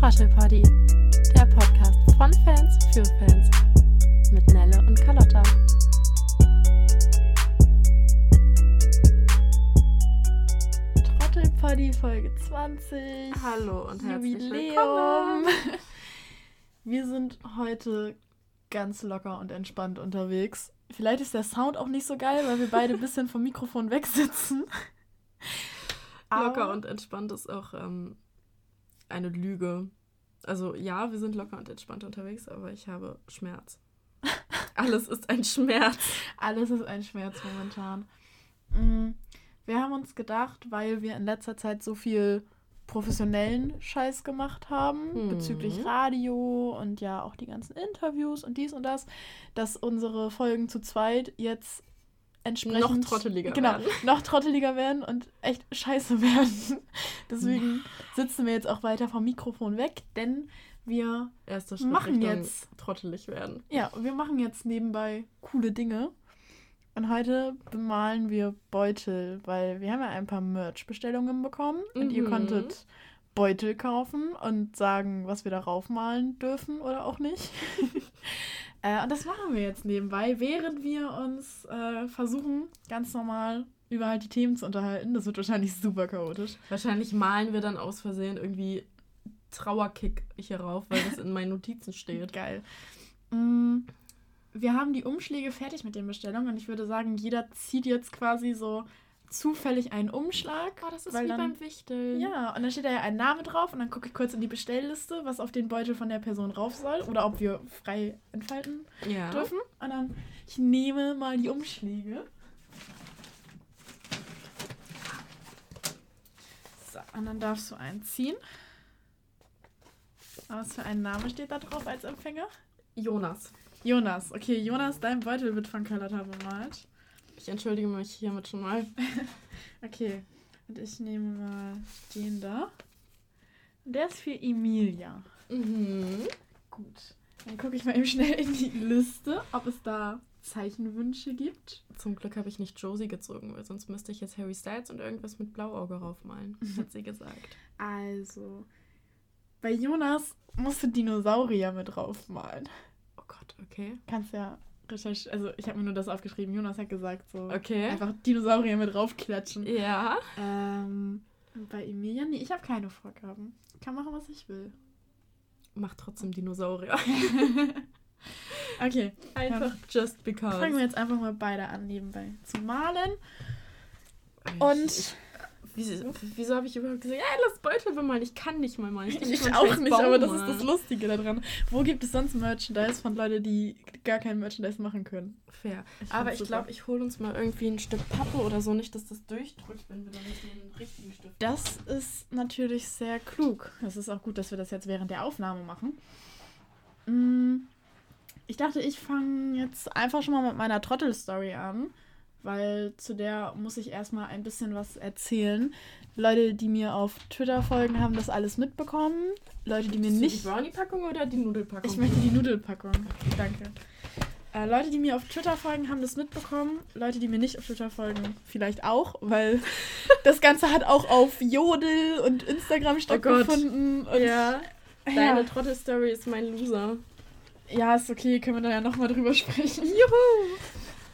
Trottelpoddy, der Podcast von Fans für Fans mit Nelle und Carlotta. Trottelpoddy Folge 20. Hallo und herzlich Jubiläum. willkommen. Wir sind heute ganz locker und entspannt unterwegs. Vielleicht ist der Sound auch nicht so geil, weil wir beide ein bisschen vom Mikrofon wegsitzen. Locker Aber- und entspannt ist auch ähm, eine Lüge. Also ja, wir sind locker und entspannt unterwegs, aber ich habe Schmerz. Alles ist ein Schmerz. Alles ist ein Schmerz momentan. Mm, Wir haben uns gedacht, weil wir in letzter Zeit so viel professionellen Scheiß gemacht haben Mhm. bezüglich Radio und ja auch die ganzen Interviews und dies und das, dass unsere Folgen zu zweit jetzt entsprechend Noch trotteliger genau, werden. noch trotteliger werden und echt scheiße werden. Deswegen sitzen wir jetzt auch weiter vom Mikrofon weg, denn wir Machen Richtung jetzt. trottelig werden. ja, wir machen jetzt nebenbei coole Dinge. Und heute bemalen wir Beutel, weil wir haben ja ein paar Merch-Bestellungen bekommen und ihr Mhm. konntet Beutel kaufen und sagen, was wir darauf malen dürfen oder auch nicht. äh, und das machen wir jetzt nebenbei, während wir uns äh, versuchen, ganz normal über halt die Themen zu unterhalten. Das wird wahrscheinlich super chaotisch. Wahrscheinlich malen wir dann aus Versehen irgendwie Trauerkick hier rauf, weil das in meinen Notizen steht. Geil. Mm, Wir haben die Umschläge fertig mit den Bestellungen und ich würde sagen, jeder zieht jetzt quasi so zufällig einen Umschlag. Oh, das ist wie dann, beim Wichteln. Ja, und dann steht da ja ein Name drauf und dann gucke ich kurz in die Bestellliste, was auf den Beutel von der Person rauf soll oder ob wir frei entfalten ja. dürfen. Und dann, ich nehme mal die Umschläge. So, und dann darfst du einen ziehen. Was für ein Name steht da drauf als Empfänger? Jonas. Jonas. Okay, Jonas, dein Beutel wird von Carlotta bemalt. Ich entschuldige mich hiermit schon mal. Okay, und ich nehme mal den da. Der ist für Emilia. Mhm. Gut. Dann gucke ich mal eben schnell in die Liste, ob es da Zeichenwünsche gibt. Zum Glück habe ich nicht Josie gezogen, weil sonst müsste ich jetzt Harry Styles und irgendwas mit Blauauge raufmalen, hat sie gesagt. Also, bei Jonas musst du Dinosaurier mit draufmalen. Oh Gott, okay. Kannst ja recherchieren. Also, ich habe mir nur das aufgeschrieben. Jonas hat gesagt, so Okay. einfach Dinosaurier mit draufklatschen. Ja. Ähm, bei Emilia, nee, ich habe keine Vorgaben. Ich kann machen, was ich will. Mach trotzdem Dinosaurier. Okay, Einfach just because. fangen wir jetzt einfach mal beide an, nebenbei zu malen. Und ich, wieso wieso habe ich überhaupt gesagt, ja, lass Beutel bemalen? Ich kann nicht mal malen. ich mal einen auch nicht, Baum aber das ist das Lustige daran. Wo gibt es sonst Merchandise von Leuten, die gar kein Merchandise machen können? Fair. Ich aber ich glaube, ich hole uns mal irgendwie ein Stück Pappe oder so, nicht, dass das durchdrückt, wenn wir dann nicht den richtigen Stift Das ist natürlich sehr klug. Es ist auch gut, dass wir das jetzt während der Aufnahme machen. Mm, Ich dachte, ich fange jetzt einfach schon mal mit meiner Trottel-Story an, weil zu der muss ich erstmal ein bisschen was erzählen. Leute, die mir auf Twitter folgen, haben das alles mitbekommen. Leute, die mir nicht Die Brownie-Packung oder die Nudelpackung? Ich möchte die Nudelpackung. Danke. Äh, Leute, die mir auf Twitter folgen, haben das mitbekommen. Leute, die mir nicht auf Twitter folgen, vielleicht auch, weil das Ganze hat auch auf Jodel und Instagram stattgefunden. und Ja. ja, Deine Trottel-Story ist mein Loser. ja, ist okay, können wir da ja nochmal drüber sprechen. Juhu!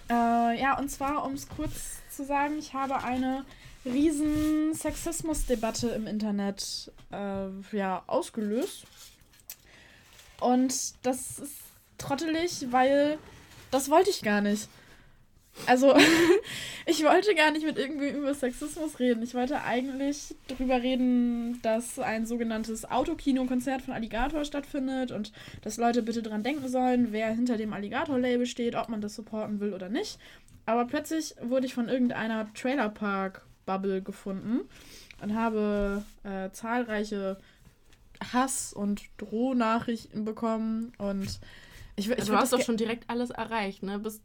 Äh, ja, und zwar, um es kurz zu sagen, ich habe eine riesen Sexismusdebatte im Internet äh, ja, ausgelöst. Und das ist trottelig, weil das wollte ich gar nicht. Also, ich wollte gar nicht mit irgendwem über Sexismus reden. Ich wollte eigentlich darüber reden, dass ein sogenanntes Autokino-Konzert von Alligator stattfindet und dass Leute bitte dran denken sollen, wer hinter dem Alligator-Label steht, ob man das supporten will oder nicht. Aber plötzlich wurde ich von irgendeiner Trailerpark-Bubble gefunden und habe äh, zahlreiche Hass- und Drohnachrichten bekommen und ich, ich Also, du hast doch schon direkt alles erreicht, ne? Bist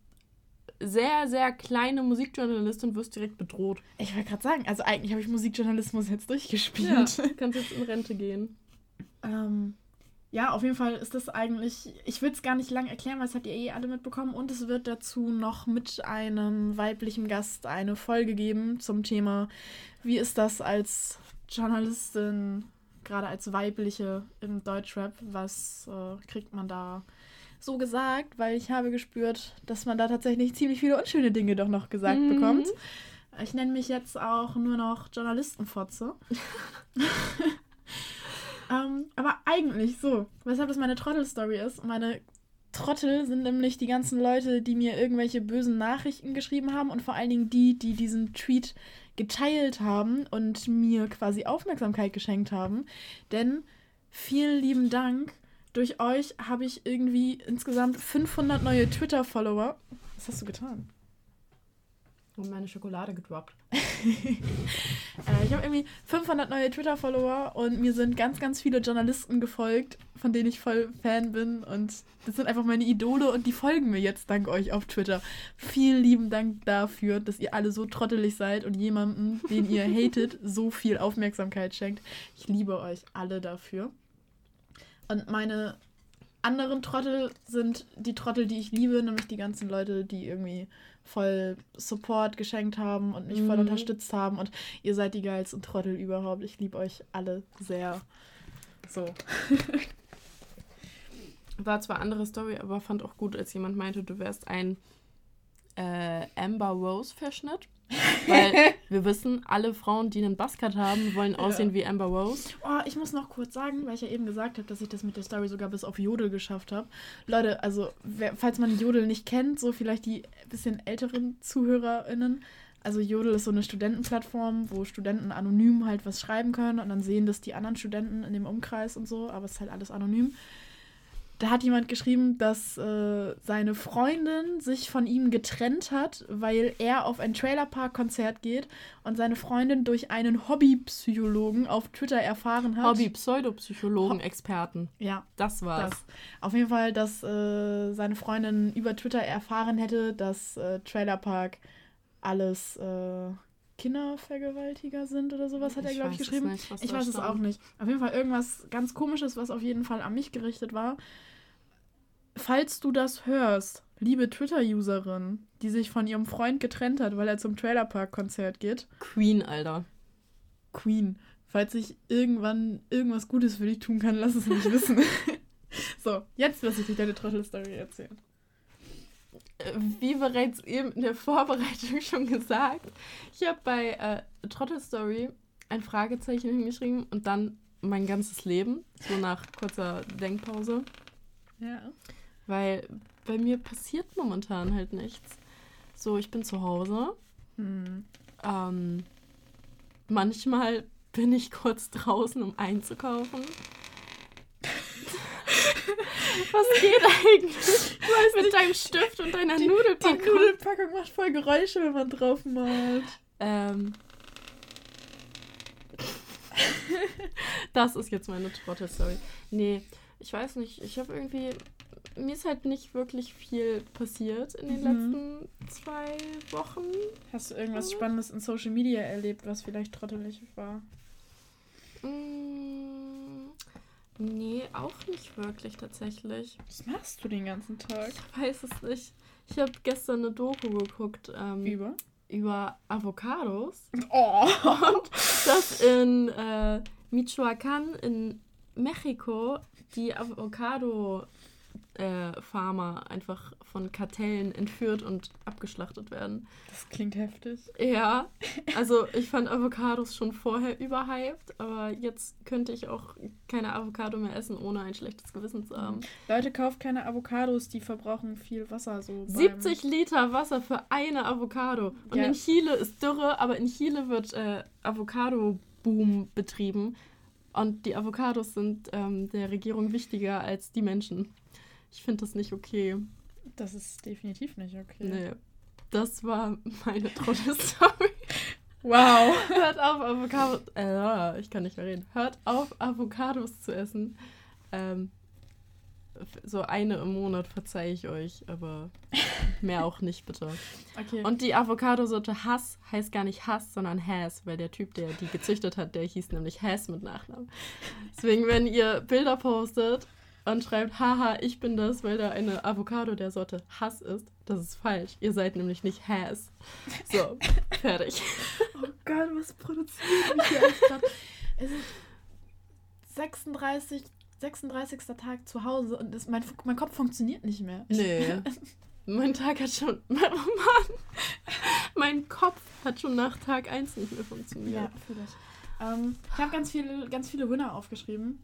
sehr, sehr kleine Musikjournalistin wirst direkt bedroht. Ich wollte gerade sagen, also eigentlich habe ich Musikjournalismus jetzt durchgespielt. kannst jetzt in Rente gehen. Ähm, ja, auf jeden Fall ist das eigentlich, ich will es gar nicht lang erklären, weil es habt ihr eh alle mitbekommen. Und es wird dazu noch mit einem weiblichen Gast eine Folge geben zum Thema, wie ist das als Journalistin gerade als weibliche im Deutschrap, was äh, kriegt man da so gesagt? Weil ich habe gespürt, dass man da tatsächlich ziemlich viele unschöne Dinge doch noch gesagt Mhm. bekommt. Ich nenne mich jetzt auch nur noch Journalistenfotze. ähm, aber eigentlich so, weshalb das meine Trottel-Story ist. Meine Trottel sind nämlich die ganzen Leute, die mir irgendwelche bösen Nachrichten geschrieben haben und vor allen Dingen die, die diesen Tweet geteilt haben und mir quasi Aufmerksamkeit geschenkt haben. Denn vielen lieben Dank. Durch euch habe ich irgendwie insgesamt 500 neue Twitter-Follower. Was hast du getan? Und meine Schokolade gedroppt. Äh, ich habe irgendwie 500 neue Twitter-Follower und mir sind ganz, ganz viele Journalisten gefolgt, von denen ich voll Fan bin. Und das sind einfach meine Idole und die folgen mir jetzt dank euch auf Twitter. Vielen lieben Dank dafür, dass ihr alle so trottelig seid und jemanden, den ihr hatet, so viel Aufmerksamkeit schenkt. Ich liebe euch alle dafür. Und meine anderen Trottel sind die Trottel, die ich liebe, nämlich die ganzen Leute, die irgendwie voll Support geschenkt haben und mich voll Mhm. unterstützt haben. Und ihr seid die geilsten Trottel überhaupt. Ich liebe euch alle sehr. So. War zwar andere Story, aber fand auch gut, als jemand meinte, du wärst ein äh, Amber Rose Verschnitt. Weil wir wissen, alle Frauen, die einen Buzzcut haben, wollen aussehen wie Amber Rose. Oh, ich muss noch kurz sagen, weil ich ja eben gesagt habe, dass ich das mit der Story sogar bis auf Jodel geschafft habe. Leute, also, wer, falls man Jodel nicht kennt, so vielleicht die bisschen älteren ZuhörerInnen. Also Jodel ist so eine Studentenplattform, wo Studenten anonym halt was schreiben können und dann sehen das die anderen Studenten in dem Umkreis und so, aber es ist halt alles anonym. Da hat jemand geschrieben, dass äh, seine Freundin sich von ihm getrennt hat, weil er auf ein Trailerpark-Konzert geht und seine Freundin durch einen Hobbypsychologen auf Twitter erfahren hat. Hobby-Pseudopsychologen-Experten. Ja, Das war's. das. Auf jeden Fall, dass äh, seine Freundin über Twitter erfahren hätte, dass äh, Trailerpark alles äh, Kindervergewaltiger sind oder sowas, hat er, glaube ich, weiß es geschrieben. nicht, Ich weiß es auch nicht. Auf jeden Fall irgendwas ganz komisches, was auf jeden Fall an mich gerichtet war. Falls du das hörst, liebe Twitter-Userin, die sich von ihrem Freund getrennt hat, weil er zum Trailerpark-Konzert geht, Queen, Alter. Queen, falls ich irgendwann irgendwas Gutes für dich tun kann, lass es mich wissen. so, jetzt lass ich dir deine Trottel-Story erzählen. Äh, Wie bereits eben in der Vorbereitung schon gesagt, ich habe bei äh, Trottel Story ein Fragezeichen hingeschrieben und dann mein ganzes Leben, so nach kurzer Denkpause. Ja. Weil bei mir passiert momentan halt nichts. So, ich bin zu Hause. Hm. Ähm, manchmal bin ich kurz draußen, um einzukaufen. Was geht eigentlich? mit deinem Stift und deiner Die Nudelpackung? Nudelpackung macht voll Geräusche, wenn man drauf malt. Ähm, das ist jetzt meine Trottel-Story. Nee, ich weiß nicht. Ich habe irgendwie. Mir ist halt nicht wirklich viel passiert in den Mhm. letzten zwei Wochen. Hast du irgendwas Mhm. Spannendes in Social Media erlebt, was vielleicht trottelig war? Mm, nee, auch nicht wirklich tatsächlich. Was machst du den ganzen Tag? Ich weiß es nicht. Ich habe gestern eine Doku geguckt ähm, Über? über Avocados. Oh! Und dass in äh, Michoacán in Mexiko die Avocado äh, Farmer einfach von Kartellen entführt und abgeschlachtet werden. Das klingt heftig. Ja, also ich fand Avocados schon vorher überhyped, aber jetzt könnte ich auch keine Avocado mehr essen, ohne ein schlechtes Gewissen zu haben. Leute, kauft keine Avocados, die verbrauchen viel Wasser. So beim- 70 Liter Wasser für eine Avocado. Und Ja. in Chile ist Dürre, aber in Chile wird äh, Avocado-Boom betrieben. Und die Avocados sind ähm, der Regierung wichtiger als die Menschen. Ich finde das nicht okay. Das ist definitiv nicht okay. Nee. Das war meine Trottel-Story. Wow. Hört auf, Avocados. Äh, ich kann nicht mehr reden. Hört auf, Avocados zu essen. Ähm, so eine im Monat verzeihe ich euch, aber mehr auch nicht, bitte. Okay. Und die Avocado-Sorte Hass heißt gar nicht Hass, sondern Hass, weil der Typ, der die gezüchtet hat, der hieß nämlich Hass mit Nachnamen. Deswegen, wenn ihr Bilder postet und schreibt, haha, ich bin das, weil da eine Avocado der Sorte Hass ist, das ist falsch. Ihr seid nämlich nicht Hass. So, fertig. oh Gott, was produziert mich hier alles grad? Es ist 36, 36. Tag zu Hause und das, mein, mein Kopf funktioniert nicht mehr. Nee. mein Tag hat schon. Oh Mann! Mein Kopf hat schon nach Tag 1 nicht mehr funktioniert. Ja, fühle ich. Ähm, ich habe ganz viele, ganz viele Winner aufgeschrieben.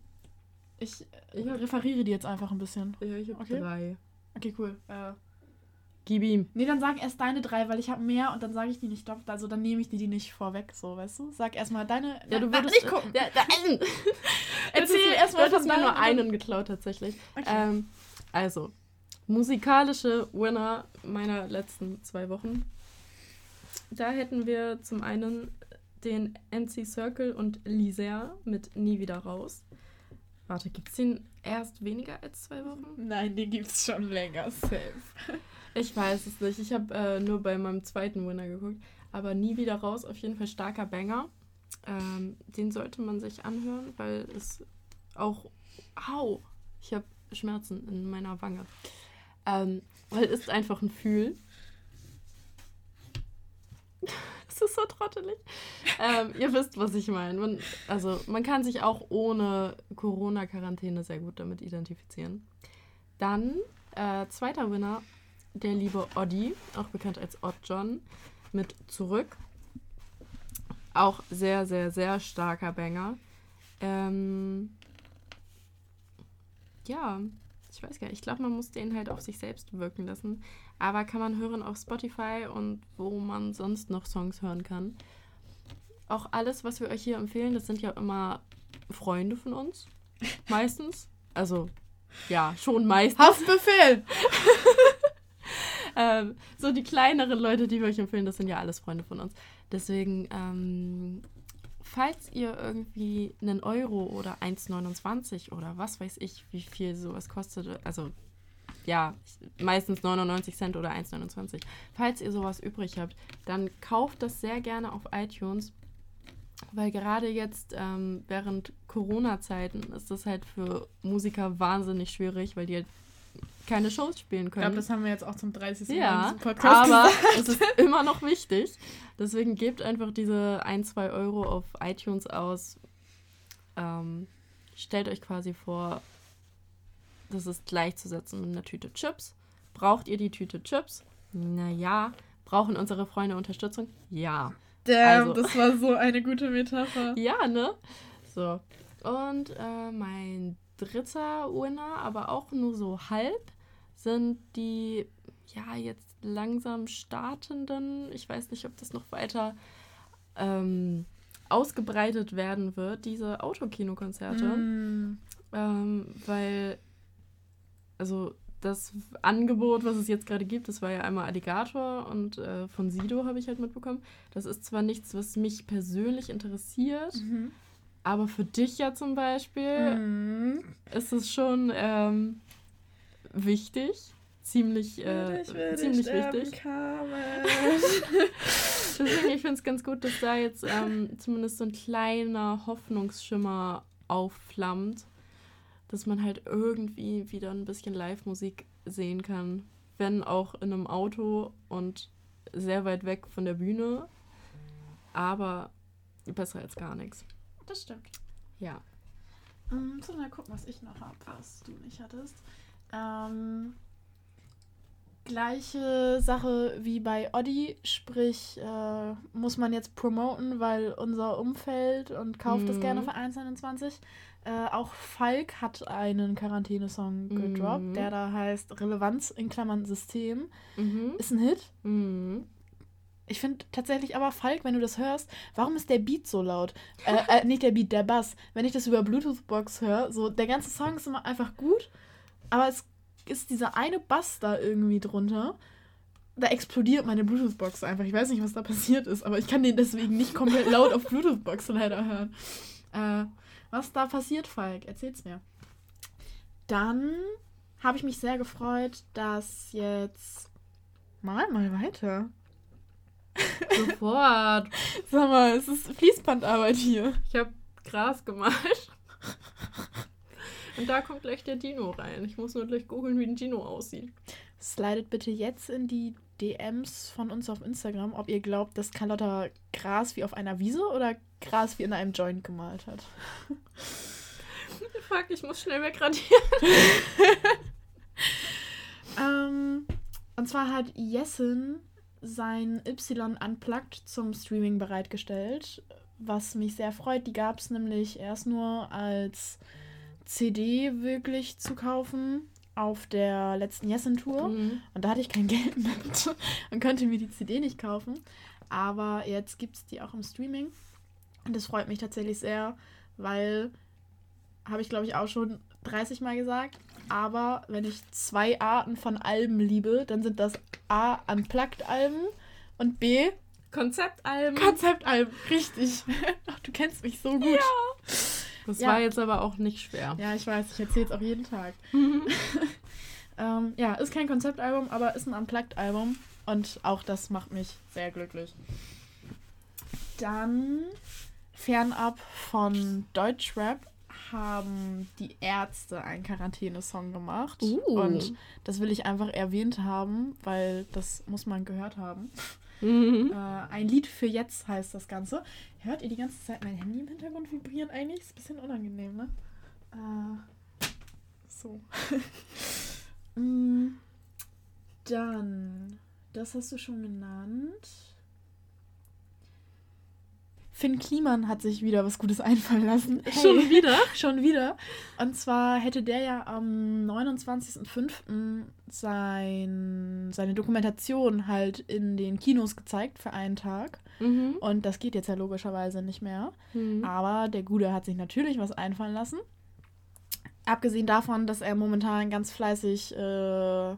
Ich, ich referiere die jetzt einfach ein bisschen. Ja, ich habe Okay. drei. Okay, cool. Äh, Gib ihm. nee, dann sag erst deine drei, weil ich habe mehr und dann sage ich die nicht doppelt. Also dann nehme ich die, die nicht vorweg, so, weißt du? Sag erstmal deine. Ja, du Na, würdest. nicht gucken. Ja, da, Erzähl Du erstmal von mir nur einen geklaut, tatsächlich. Okay. Ähm, also, musikalische Winner meiner letzten zwei Wochen. Da hätten wir zum einen den MC Circle und Liser mit Nie wieder raus. Warte, gibt's den erst weniger als zwei Wochen? Nein, die gibt's schon länger. Safe. Ich weiß es nicht. Ich habe äh, nur bei meinem zweiten Winner geguckt. Aber nie wieder raus. Auf jeden Fall starker Banger. Ähm, den sollte man sich anhören, weil es auch. Au! Ich habe Schmerzen in meiner Wange. Ähm, weil es ist einfach ein Fühl. Es ist so trottelig. ähm, ihr wisst, was ich meine. Also, man kann sich auch ohne Corona-Quarantäne sehr gut damit identifizieren. Dann, äh, zweiter Winner, der liebe Oddi, auch bekannt als Odd John, mit Zurück. Auch sehr, sehr, sehr starker Banger. Ähm, ja, ich weiß gar nicht. Ich glaube, man muss den halt auf sich selbst wirken lassen. Aber kann man hören auf Spotify und wo man sonst noch Songs hören kann. Auch alles, was wir euch hier empfehlen, das sind ja immer Freunde von uns. Meistens. Also, ja, schon meistens. Haftbefehl! ähm, so die kleineren Leute, die wir euch empfehlen, das sind ja alles Freunde von uns. Deswegen, ähm, falls ihr irgendwie einen Euro oder 1,29 oder was weiß ich, wie viel sowas kostet, also ja, meistens 99 Cent oder 1,29. Falls ihr sowas übrig habt, dann kauft das sehr gerne auf iTunes. Weil gerade jetzt ähm, während Corona-Zeiten ist das halt für Musiker wahnsinnig schwierig, weil die halt keine Shows spielen Ich können. glaube, das haben wir jetzt auch zum 30. Mal in Ja, Podcast aber gesagt. es ist immer noch wichtig. Deswegen gebt einfach diese 1, 2 Euro auf iTunes aus. Ähm, stellt euch quasi vor, das ist gleichzusetzen mit einer Tüte Chips. Braucht ihr die Tüte Chips? Naja. Brauchen unsere Freunde Unterstützung? Ja. Damn, also- das war so eine gute Metapher. Ja, ne? So. Und äh, mein dritter Winner, aber auch nur so halb, sind die, ja, jetzt langsam startenden, ich weiß nicht, ob das noch weiter ähm, ausgebreitet werden wird, diese Autokinokonzerte. Mm. Ähm, weil, also das Angebot, was es jetzt gerade gibt, das war ja einmal Alligator und äh, von Sido habe ich halt mitbekommen. Das ist zwar nichts, was mich persönlich interessiert, Mhm. aber für dich ja zum Beispiel Mhm. ist es schon ähm, wichtig. Ziemlich, äh, ziemlich wichtig. Deswegen, ich finde es ganz gut, dass da jetzt ähm, zumindest so ein kleiner Hoffnungsschimmer aufflammt, dass man halt irgendwie wieder ein bisschen Live-Musik sehen kann. Wenn auch in einem Auto und sehr weit weg von der Bühne. Aber besser als gar nichts. Das stimmt. Ja. Ähm, so, mal gucken, was ich noch habe, was du nicht hattest. Ähm, gleiche Sache wie bei Oddi, sprich, äh, muss man jetzt promoten, weil unser Umfeld und kauft es Mhm. gerne für 1,29. Äh, auch Falk hat einen Quarantäne-Song gedroppt, Mhm. der da heißt Relevanz in Klammern System. Mhm. Ist ein Hit. Mhm. Ich finde tatsächlich aber, Falk, wenn du das hörst, warum ist der Beat so laut? Äh, äh, nicht der Beat, der Bass. Wenn ich das über Bluetooth-Box höre, so der ganze Song ist immer einfach gut, aber es ist dieser eine Bass da irgendwie drunter. Da explodiert meine Bluetooth-Box einfach. Ich weiß nicht, was da passiert ist, aber ich kann den deswegen nicht komplett laut auf Bluetooth-Box leider hören. Äh, was da passiert, Falk? Erzähl's mir. Dann habe ich mich sehr gefreut, dass jetzt. Mal mal weiter. Sofort. Sag mal, es ist Fließbandarbeit hier. Ich habe Gras gemalt. Und da kommt gleich der Dino rein. Ich muss nur gleich googeln, wie ein Dino aussieht. Slidet bitte jetzt in die DMs von uns auf Instagram, ob ihr glaubt, dass Carlotta Gras wie auf einer Wiese oder Gras wie in einem Joint gemalt hat. fuck, ich muss schnell wegradieren. ähm, und zwar hat Jessen sein Y Unplugged zum Streaming bereitgestellt, was mich sehr freut. Die gab es nämlich erst nur als CD wirklich zu kaufen auf der letzten Jessen-Tour. Mhm. Und da hatte ich kein Geld mit und konnte mir die CD nicht kaufen. Aber jetzt gibt es die auch im Streaming. Und das freut mich tatsächlich sehr, weil, habe ich glaube ich auch schon 30 Mal gesagt, aber wenn ich zwei Arten von Alben liebe, dann sind das A, Unplugged-Alben und B, Konzeptalben. Konzeptalben. Richtig. Ach, du kennst mich so gut. Ja. Das Ja. war jetzt aber auch nicht schwer. Ja, ich weiß, ich erzähle es auch jeden Tag. ähm, ja, ist kein Konzeptalbum, aber ist ein Unplugged-Album. Und auch das macht mich sehr glücklich. Dann, fernab von Deutschrap, haben die Ärzte einen Quarantäne-Song gemacht. Uh. Und das will ich einfach erwähnt haben, weil das muss man gehört haben. Mhm. Äh, ein Lied für jetzt heißt das Ganze. Hört ihr die ganze Zeit mein Handy im Hintergrund vibrieren eigentlich? Ist ein bisschen unangenehm, ne? Äh, so. Mm, Dann, das hast du schon genannt. Finn Kliman hat sich wieder was Gutes einfallen lassen. Hey. Schon wieder? Schon wieder. Und zwar hätte der ja am 29.05. Sein, seine Dokumentation halt in den Kinos gezeigt für einen Tag. Mhm. Und das geht jetzt ja logischerweise nicht mehr. Mhm. Aber der Gude hat sich natürlich was einfallen lassen. Abgesehen davon, dass er momentan ganz fleißig äh,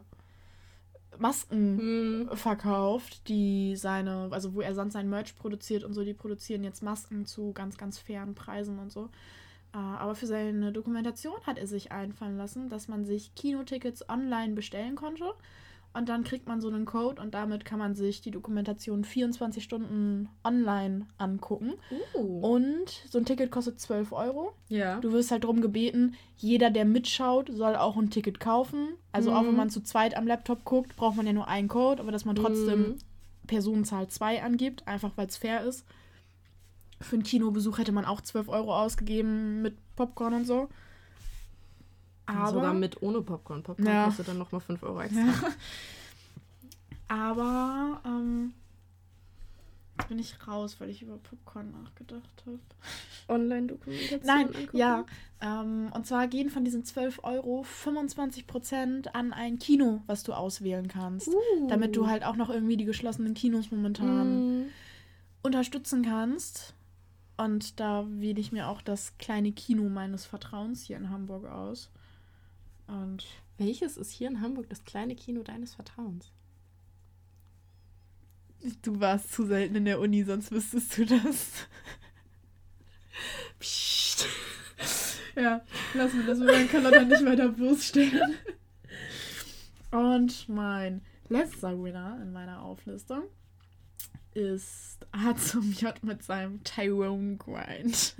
Masken Mhm. verkauft, die seine, also wo er sonst sein Merch produziert und so, die produzieren jetzt Masken zu ganz, ganz fairen Preisen und so. Äh, Aber für seine Dokumentation hat er sich einfallen lassen, dass man sich Kinotickets online bestellen konnte. Und dann kriegt man so einen Code und damit kann man sich die Dokumentation 24 Stunden online angucken. Uh. Und so ein Ticket kostet 12 Euro. ja. Du wirst halt darum gebeten, jeder, der mitschaut, soll auch ein Ticket kaufen. Also auch Mhm. wenn man zu zweit am Laptop guckt, braucht man ja nur einen Code, aber dass man trotzdem Mhm. Personenzahl 2 angibt, einfach weil es fair ist. Für einen Kinobesuch hätte man auch 12 Euro ausgegeben mit Popcorn und so. Aber, Sogar mit ohne Popcorn. Popcorn Ja. kostet dann nochmal 5 Euro extra. Ja. Aber ähm, jetzt bin ich raus, weil ich über Popcorn nachgedacht habe. Online-Dokumentation Nein, angucken? ja. Ähm, und zwar gehen von diesen 12 Euro 25% an ein Kino, was du auswählen kannst. Uh. Damit du halt auch noch irgendwie die geschlossenen Kinos momentan Mhm. unterstützen kannst. Und da wähle ich mir auch das kleine Kino meines Vertrauens hier in Hamburg aus. Und Welches ist hier in Hamburg das kleine Kino deines Vertrauens? du warst zu selten in der Uni, sonst wüsstest du das. Psst. Ja, lass mir das, kann das dann nicht weiter bloßstellen. Und mein letzter Winner in meiner Auflistung ist A zum J mit seinem Tyrone Grind.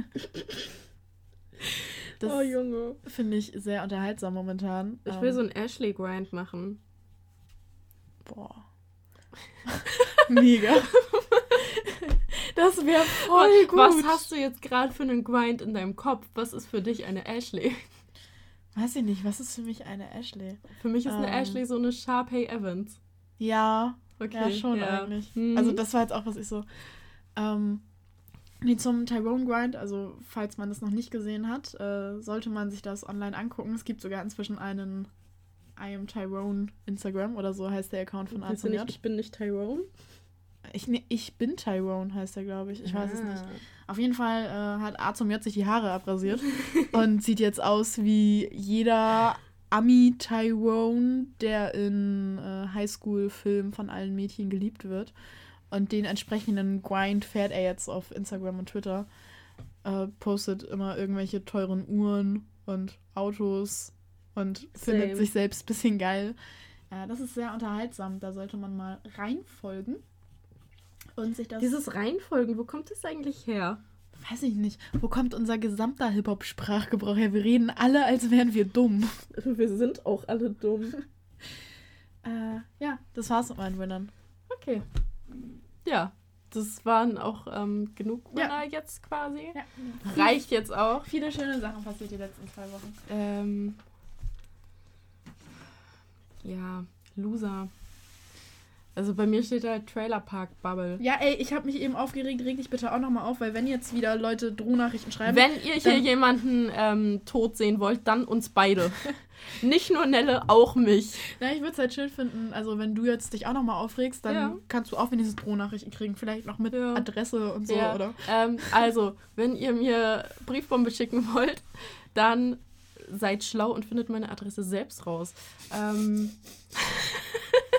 Das oh, Junge. finde ich sehr unterhaltsam momentan. Ich will Ähm, so einen Ashley-Grind machen. Boah. Mega. Das wäre voll gut. Was hast du jetzt gerade für einen Grind in deinem Kopf? Was ist für dich eine Ashley? Weiß ich nicht, was ist für mich eine Ashley? Für mich ist eine Ähm. Ashley so eine Sharpay Evans. Ja, Okay. ja schon ja. eigentlich. Mhm. Also das war jetzt auch, was ich so. Ähm, nee, zum Tyrone Grind, also falls man das noch nicht gesehen hat, äh, sollte man sich das online angucken. Es gibt sogar inzwischen einen I am Tyrone Instagram oder so heißt der Account von nicht, ich bin nicht Tyrone. Ich, nee, ich bin Tyrone heißt er, glaube ich. Ich weiß es Ah. nicht. Auf jeden Fall äh, hat A zum J sich die Haare abrasiert und sieht jetzt aus wie jeder Ami Tyrone, der in äh, Highschool-Filmen von allen Mädchen geliebt wird. Und den entsprechenden Grind fährt er jetzt auf Instagram und Twitter. Äh, postet immer irgendwelche teuren Uhren und Autos und findet Same. sich selbst ein bisschen geil. Äh, das ist sehr unterhaltsam. Da sollte man mal reinfolgen. Und sich das. Dieses Reihenfolgen, wo kommt das eigentlich her? Weiß ich nicht. Wo kommt unser gesamter Hip-Hop-Sprachgebrauch her? Wir reden alle, als wären wir dumm. Wir sind auch alle dumm. Äh, ja, das war's mit meinen Winnern. Okay. Ja, das waren auch ähm, genug Männer Ja. jetzt quasi. Ja. Reicht jetzt auch. Viele schöne Sachen passiert die letzten zwei Wochen. Ähm, ja, Loser. Also bei mir steht halt Trailer Park Bubble. Ja, ey, ich habe mich eben aufgeregt. Reg dich bitte auch nochmal auf, weil wenn jetzt wieder Leute Drohnachrichten schreiben. Wenn ihr hier jemanden ähm, tot sehen wollt, dann uns beide. Nicht nur Nelle, auch mich. Na, ich würde es halt schön finden, also wenn du jetzt dich auch nochmal aufregst, dann Ja. kannst du auch wenigstens Drohnachrichten kriegen. Vielleicht noch mit Ja. Adresse und so, Ja. oder? Ähm, also, wenn ihr mir Briefbombe schicken wollt, dann seid schlau und findet meine Adresse selbst raus. Ähm,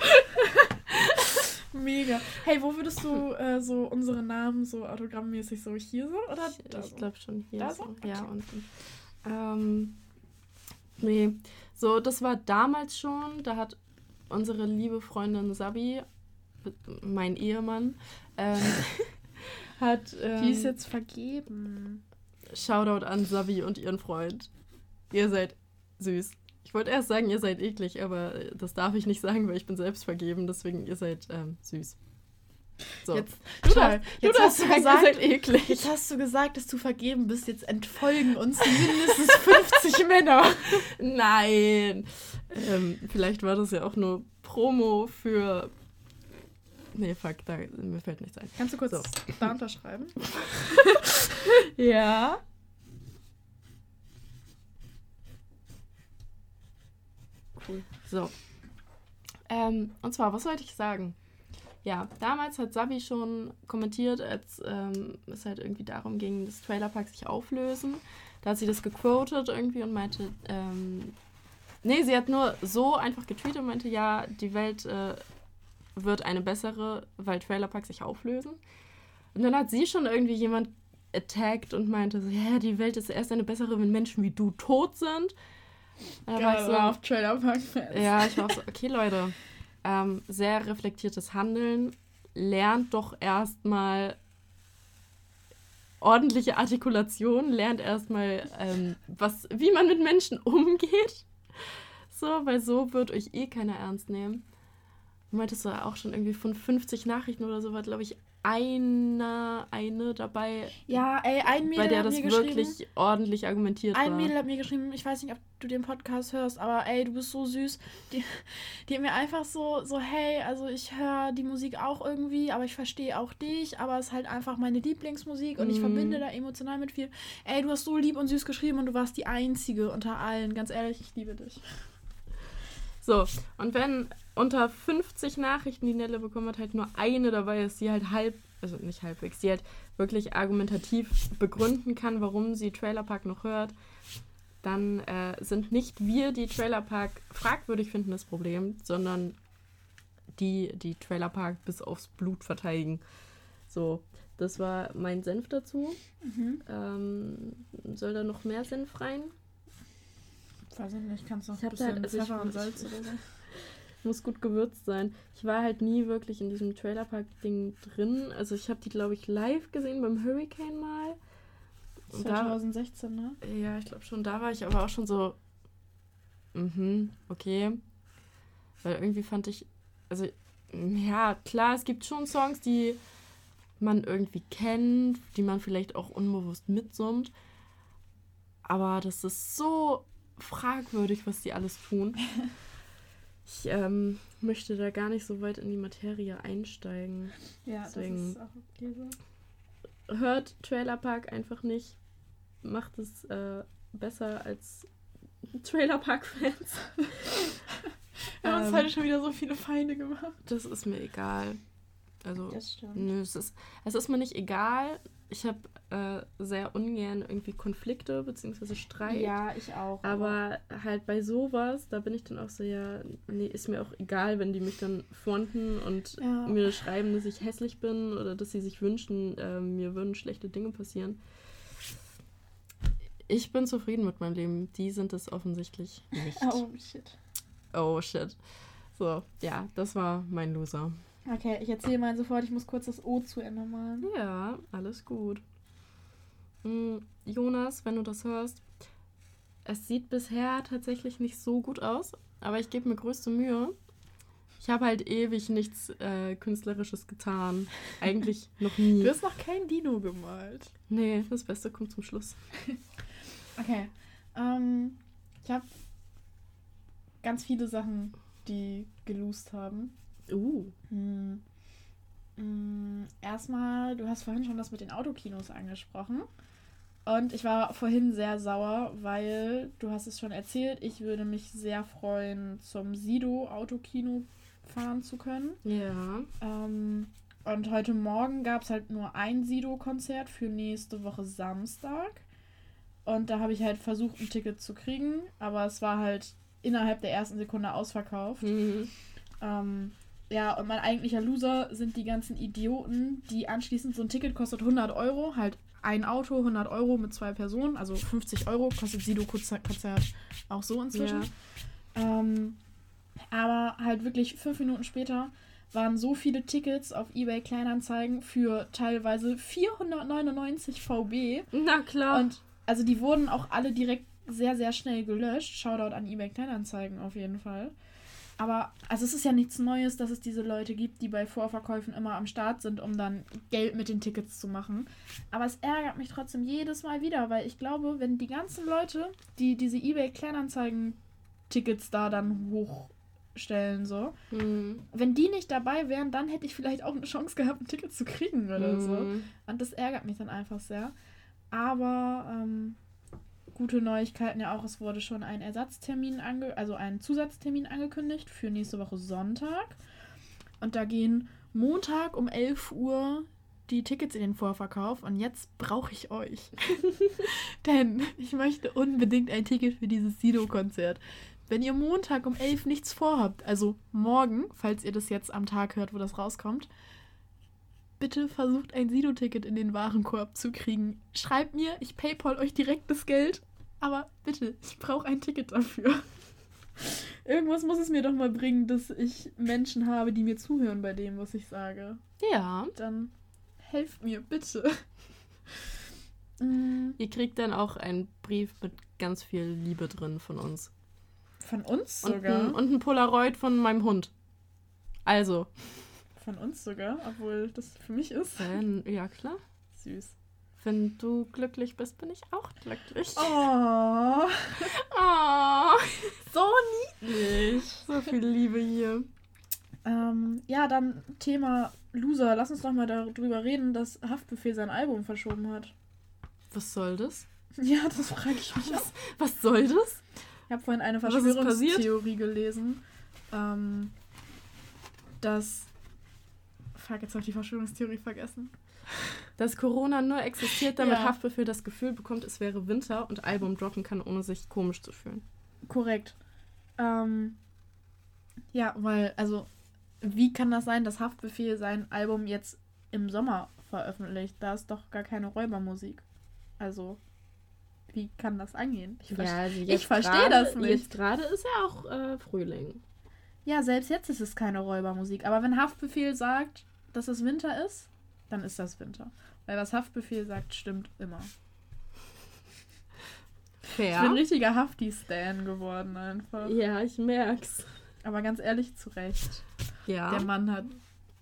Mega. Hey, wo würdest du äh, so unsere Namen so autogrammmäßig so hier so oder da ich glaube schon hier. Da so. so? Ja, Okay. unten. Ähm, nee, so, das war damals schon. Da hat unsere liebe Freundin Sabi, mein Ehemann, ähm, hat. Ähm, Die ist jetzt vergeben. Shoutout an Sabi und ihren Freund. Ihr seid süß. Ich wollte erst sagen, ihr seid eklig, aber das darf ich nicht sagen, weil ich bin selbst vergeben. Deswegen, ihr seid ähm, süß. So. Jetzt, du darfst, du Jetzt hast du gesagt- ihr seid eklig. Jetzt hast du gesagt, dass du vergeben bist. Jetzt entfolgen uns mindestens 50 Männer. Nein. Ähm, vielleicht war das ja auch nur Promo für. Nee, fuck, da, mir fällt nichts ein. Kannst du kurz So. da unterschreiben? Ja. Cool. So. Ähm, und zwar, was wollte ich sagen? Ja, damals hat Sabi schon kommentiert, als ähm, es halt irgendwie darum ging, dass Trailerparks sich auflösen. Da hat sie das gequotet irgendwie und meinte, ähm, nee, sie hat nur so einfach getweetet und meinte, ja, die Welt äh, wird eine bessere, weil Trailerparks sich auflösen. Und dann hat sie schon irgendwie jemand attacked und meinte so, ja, die Welt ist erst eine bessere, wenn Menschen wie du tot sind. Da war ich so, auf Trailer Park ja, ich war auch so, okay, Leute, ähm, sehr reflektiertes Handeln. Lernt doch erstmal ordentliche Artikulation, lernt erstmal, ähm, was, wie man mit Menschen umgeht. So, weil so wird euch eh keiner ernst nehmen. Du meintest du auch schon irgendwie von 50 Nachrichten oder so war, glaube ich, einer, eine dabei, Ja, ey, ein Mädel bei der hat das mir geschrieben. wirklich ordentlich argumentiert Ein war. Mädel hat mir geschrieben, ich weiß nicht, ob du den Podcast hörst, aber ey, du bist so süß. Die, die hat mir einfach so, so, hey, also ich höre die Musik auch irgendwie, aber ich verstehe auch dich, aber es ist halt einfach meine Lieblingsmusik und ich Mhm. verbinde da emotional mit viel. Ey, du hast so lieb und süß geschrieben und du warst die Einzige unter allen. Ganz ehrlich, ich liebe dich. So, und wenn unter 50 Nachrichten, die Nelle bekommen hat, halt nur eine dabei ist, die halt halb, also nicht halbwegs, die halt wirklich argumentativ begründen kann, warum sie Trailer Park noch hört, dann äh, sind nicht wir, die Trailer Park fragwürdig finden, das Problem, sondern die, die Trailer Park bis aufs Blut verteidigen. So, das war mein Senf dazu. Mhm. Ähm, soll da noch mehr Senf rein? Weiß ich nicht, kannst noch Ich ein bisschen halt- also ich- Pfeffer und ich- Salz oder so. Muss gut gewürzt sein. Ich war halt nie wirklich in diesem Trailerpark-Ding drin. Also ich habe die, glaube ich, live gesehen beim Hurricane mal. Und da, 2016, ne? ja, ich glaube schon, da war ich aber auch schon so, mhm, okay. Weil irgendwie fand ich, also, ja, klar, es gibt schon Songs, die man irgendwie kennt, die man vielleicht auch unbewusst mitsummt. Aber das ist so fragwürdig, was die alles tun. Ich ähm, möchte da gar nicht so weit in die Materie einsteigen. Ja, Deswegen- das ist auch okay so. Hört Trailer Park einfach nicht. Macht es äh, besser als Trailer Park-Fans. Wir haben uns Ähm. heute schon wieder so viele Feinde gemacht. Das ist mir egal. Also, Das stimmt. nö, es ist, es ist mir nicht egal. Ich habe äh, sehr ungern irgendwie Konflikte bzw. Streit. Ja, ich auch. Aber halt bei sowas, da bin ich dann auch so, ja, nee, ist mir auch egal, wenn die mich dann fronten und Ja. mir schreiben, dass ich hässlich bin oder dass sie sich wünschen, äh, mir würden schlechte Dinge passieren. Ich bin zufrieden mit meinem Leben. Die sind es offensichtlich nicht. Oh, shit. Oh shit. So, ja, das war mein Loser. Okay, ich erzähle mal sofort, ich muss kurz das O zu Ende malen. Ja, alles gut. Mm, Jonas, wenn du das hörst, es sieht bisher tatsächlich nicht so gut aus, aber ich gebe mir größte Mühe. Ich habe halt ewig nichts äh, Künstlerisches getan. Eigentlich noch nie. Du hast noch kein Dino gemalt. Nee, das Beste kommt zum Schluss. Okay. Ähm, ich habe ganz viele Sachen, die geloost haben. Uh. Hm. Hm, erstmal, du hast vorhin schon das mit den Autokinos angesprochen. Und ich war vorhin sehr sauer, weil du hast es schon erzählt, ich würde mich sehr freuen, zum Sido Autokino fahren zu können. Ja. Ähm, und heute Morgen gab es halt nur ein Sido-Konzert für nächste Woche Samstag. Und da habe ich halt versucht, ein Ticket zu kriegen, aber es war halt innerhalb der ersten Sekunde ausverkauft. Mhm. Ähm, ja, und mein eigentlicher Loser sind die ganzen Idioten, die anschließend so ein Ticket kostet 100 Euro, halt ein Auto, 100 Euro mit zwei Personen, also 50 Euro kostet Sido-Konzert auch so inzwischen. Ja. Ähm, aber halt wirklich fünf Minuten später waren so viele Tickets auf eBay Kleinanzeigen für teilweise 499 VB. Na klar. Und also die wurden auch alle direkt sehr, sehr schnell gelöscht. Shoutout an eBay Kleinanzeigen auf jeden Fall. Aber also es ist ja nichts Neues, dass es diese Leute gibt, die bei Vorverkäufen immer am Start sind, um dann Geld mit den Tickets zu machen. Aber es ärgert mich trotzdem jedes Mal wieder, weil ich glaube, wenn die ganzen Leute, die diese eBay Kleinanzeigen Tickets da dann hochstellen so, Mhm. wenn die nicht dabei wären, dann hätte ich vielleicht auch eine Chance gehabt, ein Ticket zu kriegen oder so. Mhm. Und das ärgert mich dann einfach sehr. Aber ähm, gute Neuigkeiten ja auch, es wurde schon ein Ersatztermin, ange also ein Zusatztermin angekündigt für nächste Woche Sonntag. Und da gehen Montag um 11 Uhr die Tickets in den Vorverkauf und jetzt brauche ich euch. Denn ich möchte unbedingt ein Ticket für dieses Sido-Konzert. Wenn ihr Montag um 11 nichts vorhabt, also morgen, falls ihr das jetzt am Tag hört, wo das rauskommt, bitte versucht ein Sido-Ticket in den Warenkorb zu kriegen. Schreibt mir, ich paypal euch direkt das Geld. Aber bitte, ich brauche ein Ticket dafür. Irgendwas muss es mir doch mal bringen, dass ich Menschen habe, die mir zuhören bei dem, was ich sage. Ja. Dann helft mir, bitte. Ihr kriegt dann auch einen Brief mit ganz viel Liebe drin von uns. Von uns Und sogar. ein, und ein Polaroid von meinem Hund. Also. Von uns sogar, obwohl das für mich ist. Wenn, ja, klar. Süß. Wenn du glücklich bist, bin ich auch glücklich. Oh, Oh, so niedlich. so viel Liebe hier. Ähm, ja, dann Thema Loser. Lass uns doch mal darüber reden, dass Haftbefehl sein Album verschoben hat. Was soll das? Ja, das frage ich mich auch. Was, was soll das? Ich habe vorhin eine Was? Verschwörungstheorie gelesen, ähm, dass. Fuck, jetzt habe ich die Verschwörungstheorie vergessen. Dass Corona nur existiert, damit Ja. Haftbefehl das Gefühl bekommt, es wäre Winter und Album droppen kann, ohne sich komisch zu fühlen. Korrekt. Ähm, ja, weil, also, wie kann das sein, dass Haftbefehl sein Album jetzt im Sommer veröffentlicht? Da ist doch gar keine Räubermusik. Also, wie kann das angehen? Ich verste- also ich verstehe das nicht. Jetzt gerade ist ja auch äh, Frühling. Ja, selbst jetzt ist es keine Räubermusik. Aber wenn Haftbefehl sagt, dass es Winter ist, dann ist das Winter. Weil was Haftbefehl sagt, stimmt immer. Ich bin ein Fair. richtiger Hafti-Stan geworden einfach. Ja, ich merk's. Aber ganz ehrlich, zu Recht. Ja. Der Mann hat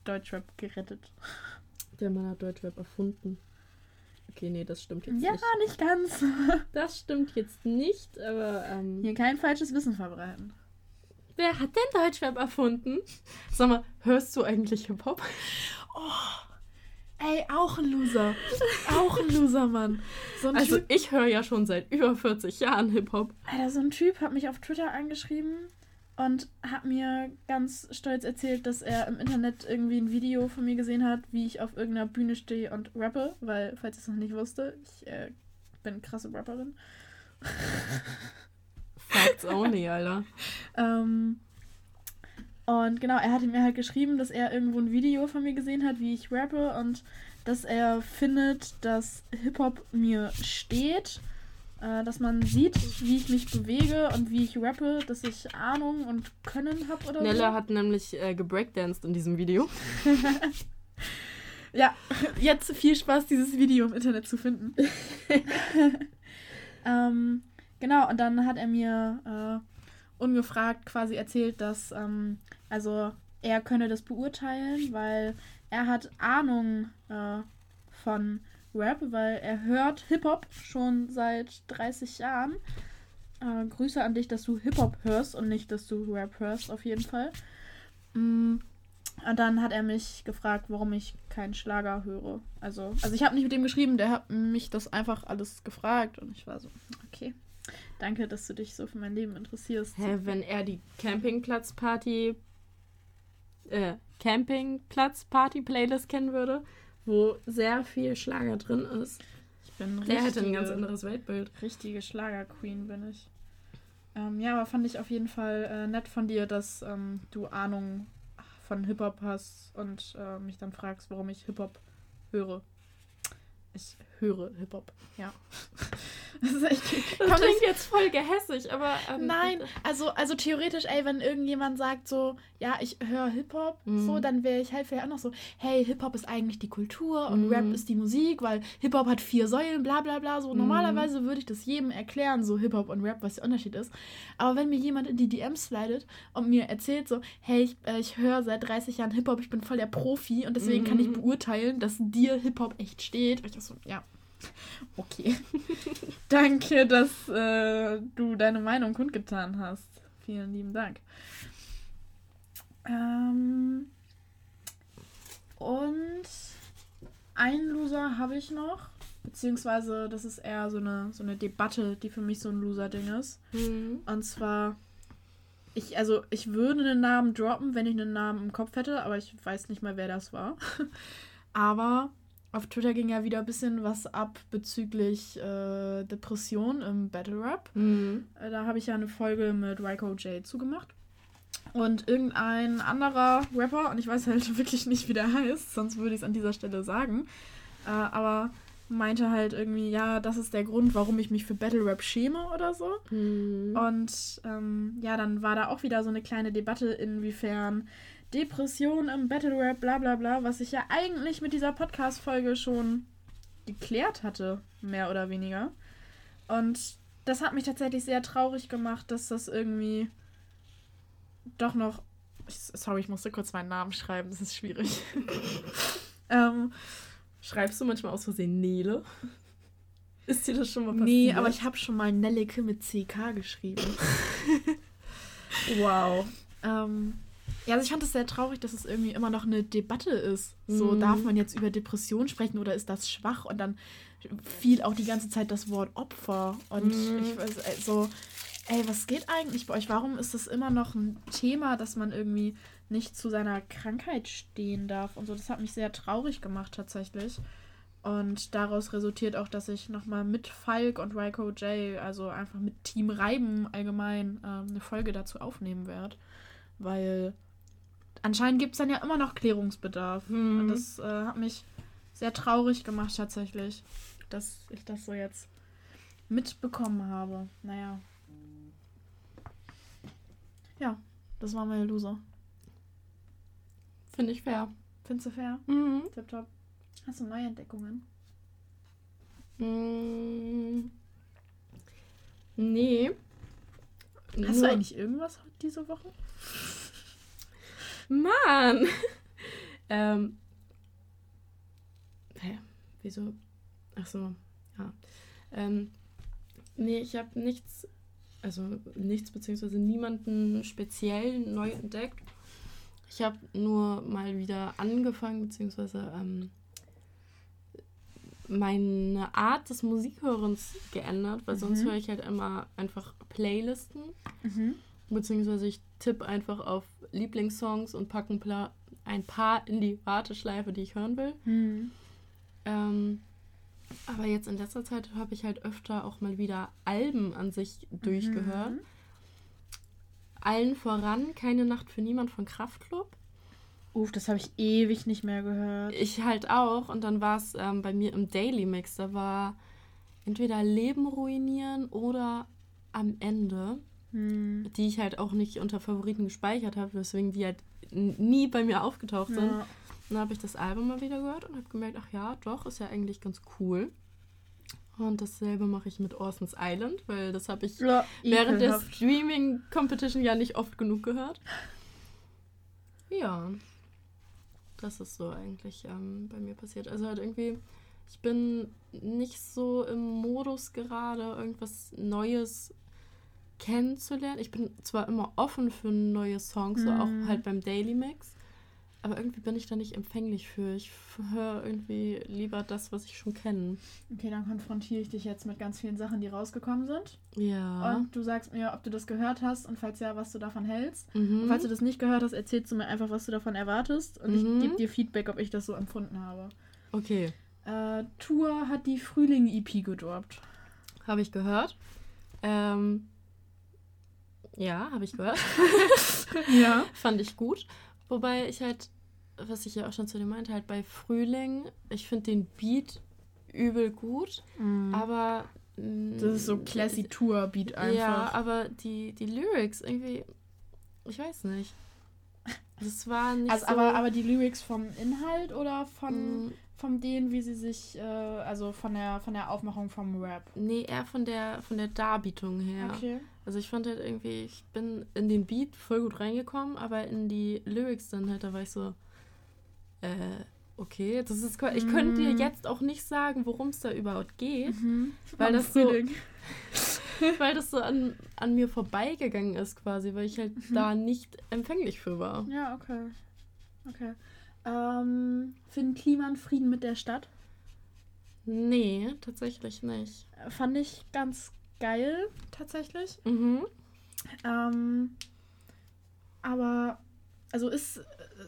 Deutschrap gerettet. Der Mann hat Deutschrap erfunden. Okay, nee, das stimmt jetzt Ja, nicht. nicht ganz. Das stimmt jetzt nicht, aber ähm, Hier kein falsches Wissen verbreiten. Wer hat denn Deutschrap erfunden? Sag mal, hörst du eigentlich Hip-Hop? Ey, auch ein Loser. auch ein Loser, Mann. So ein, Also typ, ich höre ja schon seit über 40 Jahren Hip-Hop. Alter, so ein Typ hat mich auf Twitter angeschrieben und hat mir ganz stolz erzählt, dass er im Internet irgendwie ein Video von mir gesehen hat, wie ich auf irgendeiner Bühne stehe und rappe, weil, falls ich es noch nicht wusste, ich äh, bin eine krasse Rapperin. Facts only, Alter. Ähm, und genau, er hatte mir halt geschrieben, dass er irgendwo ein Video von mir gesehen hat, wie ich rappe und dass er findet, dass Hip-Hop mir steht, äh, dass man sieht, wie ich mich bewege und wie ich rappe, dass ich Ahnung und Können habe oder Nella hat nämlich äh, gebreakdanced in diesem Video. so. Ja, jetzt viel Spaß, dieses Video im Internet zu finden. ähm, genau, und dann hat er mir äh, ungefragt quasi erzählt, dass, ähm, also er könne das beurteilen, weil er hat Ahnung äh, von Rap, weil er hört Hip-Hop schon seit 30 Jahren. Äh, Grüße an dich, dass du Hip-Hop hörst und nicht, dass du Rap hörst, auf jeden Fall. Mm, und dann hat er mich gefragt, warum ich keinen Schlager höre. Also, also ich habe nicht mit dem geschrieben, der hat mich das einfach alles gefragt und ich war so, okay. Danke, dass du dich so für mein Leben interessierst. Hä, wenn er die Campingplatzparty äh, Campingplatz-Party-Playlist kennen würde, wo sehr viel Schlager drin ist. Ich bin Der hätte ein ganz anderes Weltbild. Richtige Schlager-Queen bin ich. Ähm, ja, aber fand ich auf jeden Fall äh, nett von dir, dass ähm, du Ahnung von Hip-Hop hast und äh, mich dann fragst, warum ich Hip-Hop höre. Ich höre Hip-Hop, ja. das ist echt. Das klingt jetzt voll gehässig, aber. Ähm, Nein, also, also theoretisch, ey, wenn irgendjemand sagt so, ja, ich höre Hip-Hop, mhm. so, dann wäre ich halt vielleicht auch noch so, hey, Hip-Hop ist eigentlich die Kultur und mhm. Rap ist die Musik, weil Hip-Hop hat vier Säulen, bla bla bla. So, mhm. normalerweise würde ich das jedem erklären, so Hip-Hop und Rap, was der Unterschied ist. Aber wenn mir jemand in die DMs slidet und mir erzählt so, hey, ich, äh, ich höre seit 30 Jahren Hip-Hop, ich bin voll der Profi und deswegen kann ich mhm. beurteilen, dass dir Hip-Hop echt steht. Ich so, ja. Okay. Danke, dass äh, du deine Meinung kundgetan hast. Vielen lieben Dank. Ähm, und einen Loser habe ich noch. Beziehungsweise, das ist eher so eine, so eine Debatte, die für mich so ein Loser-Ding ist. Mhm. Und zwar, ich, also ich würde einen Namen droppen, wenn ich einen Namen im Kopf hätte, aber ich weiß nicht mal, wer das war. aber auf Twitter ging ja wieder ein bisschen was ab bezüglich äh, Depression im Battle Rap. Mhm. Äh, da habe ich ja eine Folge mit Ryko J zugemacht. Und irgendein anderer Rapper, und ich weiß halt wirklich nicht, wie der heißt, sonst würde ich es an dieser Stelle sagen, äh, aber meinte halt irgendwie, ja, das ist der Grund, warum ich mich für Battle Rap schäme oder so. Mhm. Und ähm, ja, dann war da auch wieder so eine kleine Debatte, inwiefern Depression im Battle Rap, bla bla bla, was ich ja eigentlich mit dieser Podcast-Folge schon geklärt hatte, mehr oder weniger. Und das hat mich tatsächlich sehr traurig gemacht, dass das irgendwie doch noch. Sorry, ich musste kurz meinen Namen schreiben, das ist schwierig. ähm, Schreibst du manchmal aus Versehen Nele? Ist dir das schon mal passiert? Nee, aber ich habe schon mal Nelleke mit CK geschrieben. wow. Ähm, ja, also ich fand es sehr traurig, dass es irgendwie immer noch eine Debatte ist. So, mhm. darf man jetzt über Depression sprechen oder ist das schwach? Und dann fiel auch die ganze Zeit das Wort Opfer. Und mhm. ich weiß, äh, so, ey, was geht eigentlich bei euch? Warum ist das immer noch ein Thema, dass man irgendwie nicht zu seiner Krankheit stehen darf? Und so, das hat mich sehr traurig gemacht tatsächlich. Und daraus resultiert auch, dass ich nochmal mit Falk und Ryko J, also einfach mit Team Reiben allgemein, ähm, eine Folge dazu aufnehmen werde. Weil anscheinend gibt es dann ja immer noch Klärungsbedarf. Mhm. Und das äh, hat mich sehr traurig gemacht tatsächlich, dass ich das so jetzt mitbekommen habe. Naja. Ja, das war meine Loser. Finde ich fair. Findest du fair? Mhm. Tipptopp. Hast du neue Entdeckungen? Mm. Nee. Hast Nur... du eigentlich irgendwas diese Woche? Mann! ähm. Hä? Wieso? Ach so, ja. Ähm, nee, ich habe nichts, also nichts beziehungsweise niemanden speziell neu entdeckt. Ich habe nur mal wieder angefangen, beziehungsweise ähm, meine Art des Musikhörens geändert, weil mhm. sonst höre ich halt immer einfach Playlisten. Mhm. Beziehungsweise ich tippe einfach auf Lieblingssongs und packe ein, ein, paar in die Warteschleife, die ich hören will. Mhm. Ähm, aber jetzt in letzter Zeit habe ich halt öfter auch mal wieder Alben an sich durchgehört. Mhm. Allen voran Keine Nacht für niemand von Kraftklub. Uff, das habe ich ewig nicht mehr gehört. Ich halt auch. Und dann war es ähm, bei mir im Daily Mix. Da war entweder Leben ruinieren oder am Ende hm. die ich halt auch nicht unter Favoriten gespeichert habe, weswegen die halt nie bei mir aufgetaucht sind. Ja. Dann habe ich das Album mal wieder gehört und habe gemerkt, ach ja, doch, ist ja eigentlich ganz cool. Und dasselbe mache ich mit Orson's Island, weil das habe ich ja, während der Streaming Competition ja nicht oft genug gehört. Ja. Das ist so eigentlich ähm, bei mir passiert. Also halt irgendwie, ich bin nicht so im Modus gerade, irgendwas Neues kennenzulernen. Ich bin zwar immer offen für neue Songs, so auch Mhm. halt beim Daily Mix, aber irgendwie bin ich da nicht empfänglich für. Ich höre irgendwie lieber das, was ich schon kenne. Okay, dann konfrontiere ich dich jetzt mit ganz vielen Sachen, die rausgekommen sind. Ja. Und du sagst mir, ob du das gehört hast und falls ja, was du davon hältst. mhm. Und falls du das nicht gehört hast, erzählst du mir einfach, was du davon erwartest. Und Mhm. ich gebe dir Feedback, ob ich das so empfunden habe. okay, Äh, Tour hat die Frühling-EP gedroppt. habe ich gehört. Ähm, ja, habe ich gehört. Ja. Fand ich gut. Wobei ich halt, was ich ja auch schon zu dir meinte, halt bei Frühling, ich finde den Beat übel gut, aber. mh, Mhm. Das ist so classy Tour-Beat einfach. Ja, aber die, die Lyrics irgendwie, ich weiß nicht. Das war nicht also, so. aber, aber die Lyrics vom Inhalt oder von, mh, von denen, wie sie sich, äh, also von der, von der Aufmachung vom Rap? nee, eher von der, von der Darbietung her. Okay. Also ich fand halt irgendwie, ich bin in den Beat voll gut reingekommen, aber in die Lyrics dann halt, da war ich so, äh, okay, das ist, ich könnte dir Mm. jetzt auch nicht sagen, worum es da überhaupt geht, Mhm. Weil das so- weil das so an, an mir vorbeigegangen ist quasi, weil ich halt Mhm. da nicht empfänglich für war. Ja, okay. Okay. Ähm, finden Kliman Frieden mit der Stadt? Nee, tatsächlich nicht. Fand ich ganz geil, tatsächlich. Mhm. Ähm, aber, also ist äh,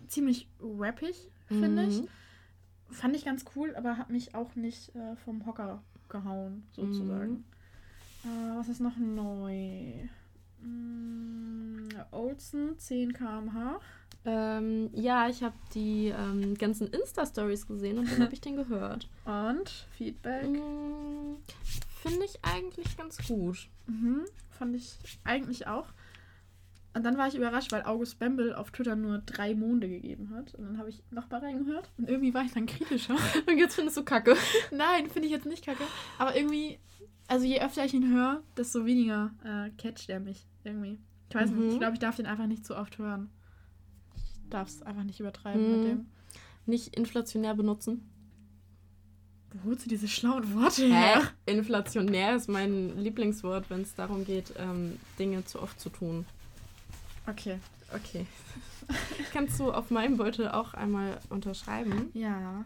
ziemlich rappig, finde ich. Mhm. Fand ich ganz cool, aber hat mich auch nicht äh, vom Hocker gehauen, sozusagen. Äh, was ist noch neu? Mm, Olsen, 10 km/h. Ähm, ja, ich habe die ähm, ganzen Insta-Stories gesehen und dann habe ich den gehört. Und Feedback. Mm, Finde ich eigentlich ganz gut. Mhm, fand ich eigentlich auch. Und dann war ich überrascht, weil August Bembel auf Twitter nur drei Monde gegeben hat. Und dann habe ich noch mal reingehört. Und irgendwie war ich dann kritischer. Und jetzt findest du Kacke. Nein, finde ich jetzt nicht kacke. Aber irgendwie, also je öfter ich ihn höre, desto weniger äh, catcht er mich irgendwie. Ich weiß Mhm. nicht, ich glaube, ich darf den einfach nicht zu oft hören. Ich darf es einfach nicht übertreiben Mhm. mit dem. Nicht inflationär benutzen. Wo holst du diese schlauen Worte her? Inflationär ist mein Lieblingswort, wenn es darum geht, ähm, Dinge zu oft zu tun. Okay. Okay. Kannst du auf meinem Beutel auch einmal unterschreiben? Ja.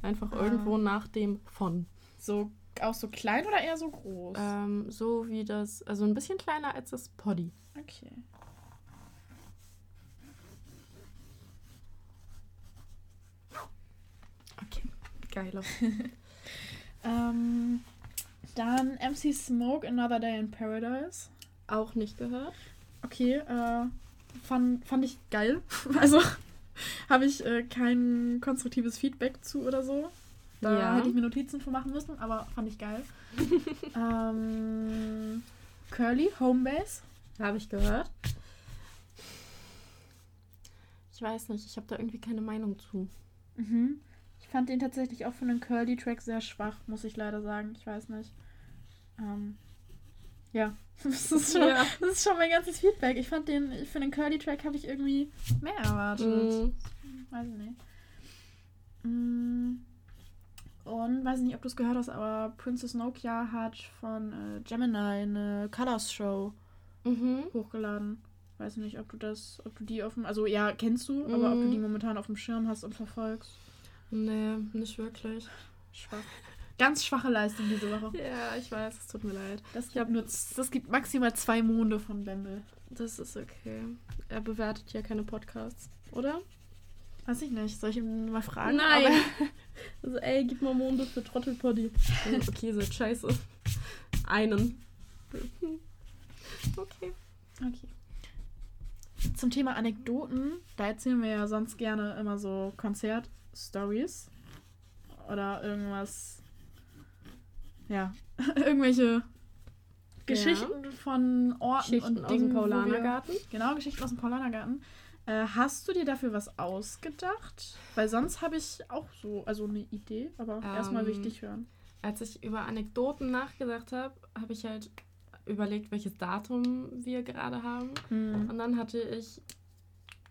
Einfach Ah. irgendwo nach dem von. So, auch so klein oder eher so groß? Ähm, so wie das, also ein bisschen kleiner als das Poddy. Okay. Okay, geiler. Ähm, dann MC Smoke, Another Day in Paradise. Auch nicht gehört. Okay, äh, fand, fand ich geil. Also habe ich äh, kein konstruktives Feedback zu oder so. Da Ja. hätte ich mir Notizen für machen müssen, aber fand ich geil. ähm, Curly, Homebase. Habe ich gehört. Ich weiß nicht, ich habe da irgendwie keine Meinung zu. Mhm. Ich fand den tatsächlich auch von den Curly-Track sehr schwach, muss ich leider sagen. Ich weiß nicht. Ähm, ja, das ist, schon, Ja. das ist schon mein ganzes Feedback. Ich fand den, für den Curly-Track habe ich irgendwie mehr erwartet. Mm, Weiß ich nicht. Mm. Und weiß nicht, ob du es gehört hast, aber Princess Nokia hat von äh, Gemini eine Colors Show Mhm. hochgeladen. Weiß nicht, ob du das, ob du die auf dem, also ja, kennst du, aber ob du Mhm. die momentan auf dem Schirm hast und verfolgst. Nee, nicht wirklich. Schwach. Ganz schwache Leistung diese Woche. Ja, ich weiß, es tut mir leid. Das, ich nur, z- das gibt maximal zwei Monde von Bamble. Das ist okay. Er bewertet ja keine Podcasts, oder? Weiß ich nicht. Soll ich ihn mal fragen? Nein. Also, ey, gib mal Monde für Trottelpoddy. okay, seid scheiße. Einen. Okay. Okay. Zum Thema Anekdoten, da erzählen wir ja sonst gerne immer so Konzert-Stories. Oder irgendwas. Ja, irgendwelche Geschichten von Orten Geschichten und aus Dingen, dem wo wir- Paulanergarten. Genau, Geschichten aus dem Paulanergarten. Äh, hast du dir dafür was ausgedacht? Weil sonst habe ich auch so, also eine Idee, aber erstmal Ähm, wichtig hören. Als ich über Anekdoten nachgedacht habe, habe ich halt überlegt, welches Datum wir gerade haben. Mhm. Und dann hatte ich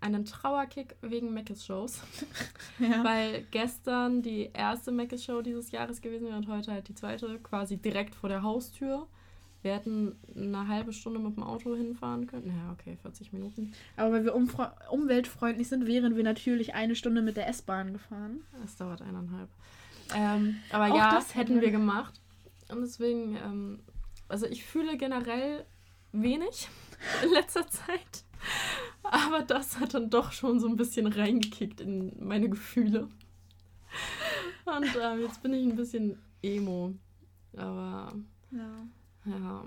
einen Trauerkick wegen Meckes Shows. Ja. Weil gestern die erste Meckes Show dieses Jahres gewesen wäre und heute halt die zweite, quasi direkt vor der Haustür. Wir hätten eine halbe Stunde mit dem Auto hinfahren können. Ja, okay, 40 Minuten. Aber weil wir umweltfreundlich sind, wären wir natürlich eine Stunde mit der S-Bahn gefahren. Es dauert eineinhalb. Ähm, aber Auch ja, das hätten wir- gemacht. Und deswegen, ähm, also ich fühle generell wenig in letzter Zeit. Aber das hat dann doch schon so ein bisschen reingekickt in meine Gefühle. Und ähm, jetzt bin ich ein bisschen emo. Aber Ja. ja,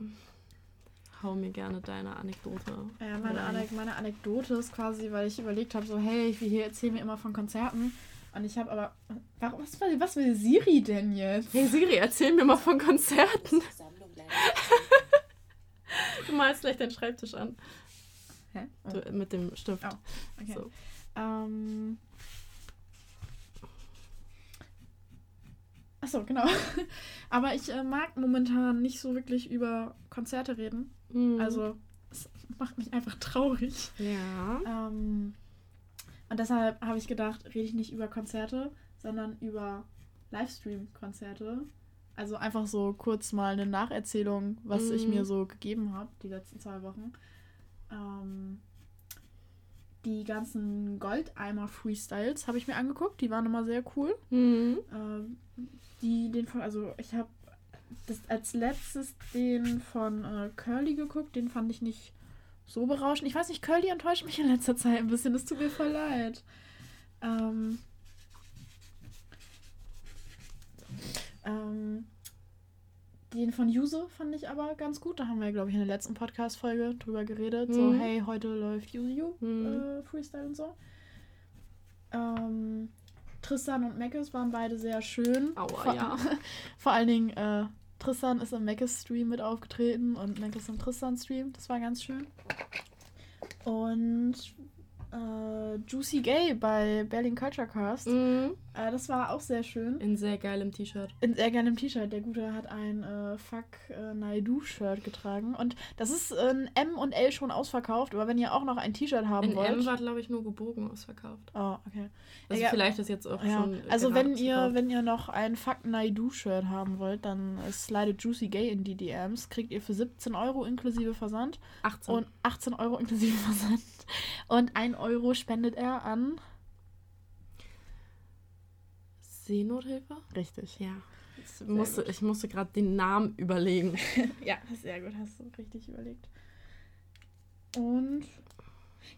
hau mir gerne deine Anekdote. Ja, meine. Anek meine Anekdote ist quasi, weil ich überlegt habe, so, hey, ich hier erzählen mir immer von Konzerten. Und ich habe aber. Warum, was, will, was will Siri denn jetzt? Hey Siri, erzähl mir mal von Konzerten. Du malst gleich deinen Schreibtisch an. Hä? Oh, Du, mit dem Stift. Oh, okay. So. Ähm. Achso, genau. Aber ich äh, mag momentan nicht so wirklich über Konzerte reden. Mhm. Also, es macht mich einfach traurig. Ja. Ähm, und deshalb habe ich gedacht, rede ich nicht über Konzerte, sondern über Livestream-Konzerte. Also einfach so kurz mal eine Nacherzählung, was ich Mhm. mir so gegeben habe die letzten zwei Wochen. Ähm, die ganzen Goldeimer-Freestyles habe ich mir angeguckt. Die waren immer sehr cool. Mhm. Ähm, die, den von, also ich habe das als letztes den von äh, Curly geguckt. Den fand ich nicht so berauschend. Ich weiß nicht, Curly enttäuscht mich in letzter Zeit ein bisschen. Das tut mir voll leid. Ähm, ähm, den von Yuzu fand ich aber ganz gut. Da haben wir, glaube ich, in der letzten Podcast-Folge drüber geredet. So, Mhm. hey, heute läuft Yuzu Mhm. äh, Freestyle und so. Ähm, Tristan und Meckes waren beide sehr schön. Aua, vor, ja. vor allen Dingen, äh, Tristan ist im Meckes Stream mit aufgetreten und Meckes im Tristan Stream. Das war ganz schön. Und äh, Juicy Gay bei Berlin Culture Cast. Mhm. Äh, das war auch sehr schön. In sehr geilem T-Shirt. In sehr geilem T-Shirt. Der Gute hat ein äh, Fuck äh, Naidu-Shirt getragen. Und das ist in M und L schon ausverkauft. Aber wenn ihr auch noch ein T-Shirt haben In wollt. M war, glaube ich, nur gebogen ausverkauft. oh, okay. Also Ja, vielleicht ist jetzt auch Ja, schon. also gerade wenn ihr, wenn ihr noch ein Fuck Naidu-Shirt haben wollt, dann äh, slidet Juicy Gay in die DMs. Kriegt ihr für 17 Euro inklusive Versand 18. und 18 Euro inklusive Versand. Und 1 Euro spendet er an. Seenothilfe? Richtig. Ja. Ich musste, ich musste gerade den Namen überlegen. Ja, sehr gut, hast du richtig überlegt. Und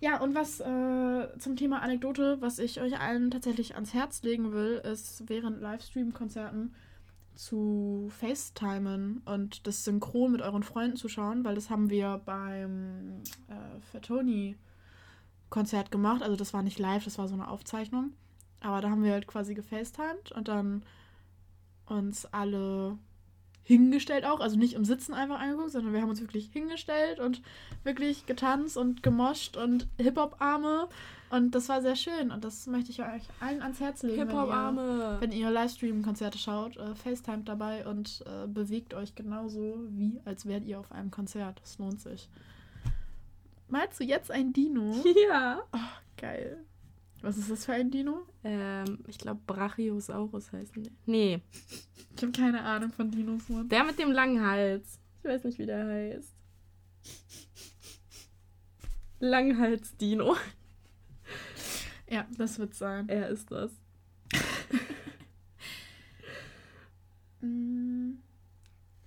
ja, und was äh, zum Thema Anekdote, was ich euch allen tatsächlich ans Herz legen will, ist während Livestream-Konzerten zu FaceTimen und das synchron mit euren Freunden zu schauen, weil das haben wir beim äh, Fatoni-Konzert gemacht. Also das war nicht live, das war so eine Aufzeichnung. Aber da haben wir halt quasi gefacetimed und dann uns alle hingestellt auch, also nicht im Sitzen einfach angeguckt, sondern wir haben uns wirklich hingestellt und wirklich getanzt und gemoscht und Hip-Hop-Arme und das war sehr schön und das möchte ich euch allen ans Herz legen, wenn ihr, Hip-Hop-Arme. wenn ihr Livestream-Konzerte schaut, äh, FaceTime dabei und äh, bewegt euch genauso wie, als wärt ihr auf einem Konzert. Das lohnt sich. Malst du jetzt ein Dino? Ja. Geil. Was ist das für ein Dino? Ähm, ich glaube, Brachiosaurus heißen die. Nee, Ich habe keine Ahnung von Dinos, Mann. der mit dem langen Hals. Ich weiß nicht, wie der heißt. Langhals-Dino. Ja, das wird sein. Er ist das. Mm.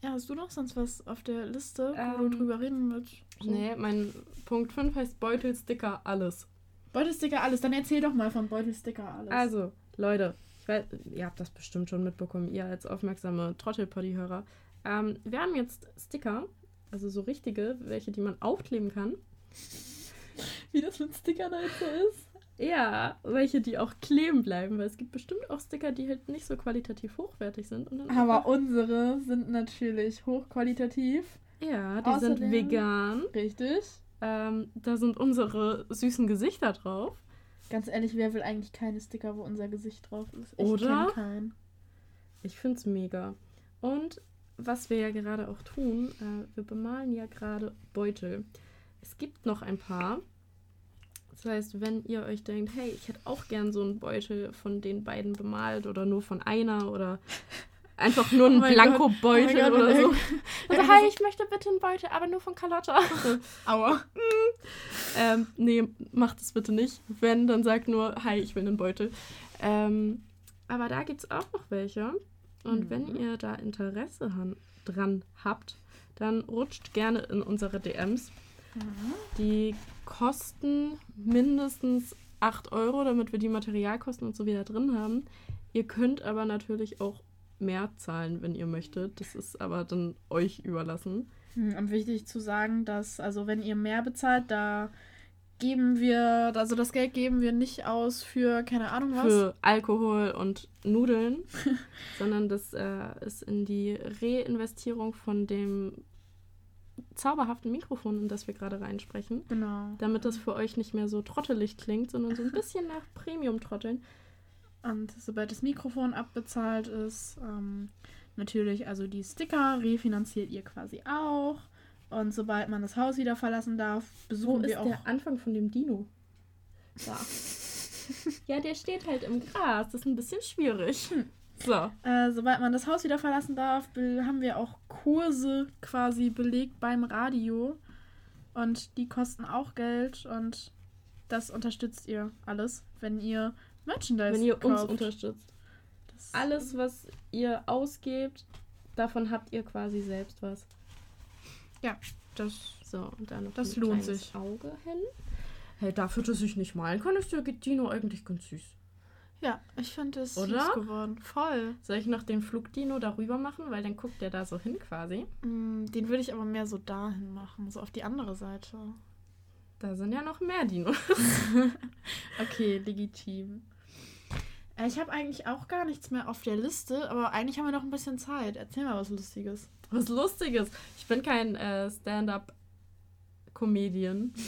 Ja, hast du noch sonst was auf der Liste, wo Ähm, du drüber reden willst? So. Nee, mein Punkt 5 heißt Beutelsticker alles. Beutelsticker alles, dann erzähl doch mal von Beutelsticker alles. Also, Leute, weiß, ihr habt das bestimmt schon mitbekommen, ihr als aufmerksame Trottelpoddy-Hörer. Ähm, wir haben jetzt Sticker, also so richtige, welche, die man aufkleben kann. wie das mit Stickern halt so ist. Ja, welche, die auch kleben bleiben, weil es gibt bestimmt auch Sticker, die halt nicht so qualitativ hochwertig sind. Aber unsere sind natürlich hochqualitativ. Ja, die außerdem- sind vegan. Richtig. Ähm, da sind unsere süßen Gesichter drauf. Ganz ehrlich, wer will eigentlich keine Sticker, wo unser Gesicht drauf ist? Ich Oder? keinen. Ich finde es mega. Und was wir ja gerade auch tun, äh, wir bemalen ja gerade Beutel. Es gibt noch ein paar Das heißt, wenn ihr euch denkt, hey, ich hätte auch gern so einen Beutel von den beiden bemalt oder nur von einer oder einfach nur einen Oh Blankobeutel. Oh oder so. Also, hi, ich möchte bitte einen Beutel, aber nur von Carlotta. Aua. ähm, nee, macht es bitte nicht. Wenn, dann sagt nur, hi, ich will einen Beutel. Ähm, aber da gibt es auch noch welche. Und Mhm. wenn ihr da Interesse dran habt, dann rutscht gerne in unsere DMs. Die kosten mindestens 8 Euro, damit wir die Materialkosten und so wieder drin haben. Ihr könnt aber natürlich auch mehr zahlen, wenn ihr möchtet. Das ist aber dann euch überlassen. Hm, Und wichtig zu sagen, dass, also wenn ihr mehr bezahlt, da geben wir, also das Geld geben wir nicht aus für keine Ahnung was. für Alkohol und Nudeln, sondern das äh, ist in die Reinvestierung von dem zauberhaften Mikrofon, in das wir gerade reinsprechen, Genau. damit das für euch nicht mehr so trottelig klingt, sondern so ein bisschen nach Premium-Trotteln. Und sobald das Mikrofon abbezahlt ist, ähm, natürlich, also die Sticker refinanziert ihr quasi auch. Und sobald man das Haus wieder verlassen darf, Wo besuchen ist wir auch. der Anfang von dem Dino? Da. ja, der steht halt im Gras. Das ist ein bisschen schwierig. So. Äh, sobald man das Haus wieder verlassen darf, be- haben wir auch Kurse quasi belegt beim Radio. Und die kosten auch Geld. Und das unterstützt ihr alles, wenn ihr Merchandise Wenn ihr uns kauft. unterstützt. Das- Alles, was ihr ausgebt, davon habt ihr quasi selbst was. Das, So, und dann noch Das ein lohnt sich. Auge hin. Hey, dafür, dass ich nicht malen kann, ist der Dino eigentlich ganz süß. ja, ich finde es Oder? süß geworden. Voll. Soll ich noch den Flugdino darüber machen? Weil dann guckt der da so hin quasi. Mm, Den würde ich aber mehr so dahin machen, so auf die andere Seite. Da sind ja noch mehr Dinos. Okay, legitim. Äh, Ich habe eigentlich auch gar nichts mehr auf der Liste, aber eigentlich haben wir noch ein bisschen Zeit. Erzähl mal was Lustiges. Was Lustiges. Ich bin kein äh, Stand-up-Comedian.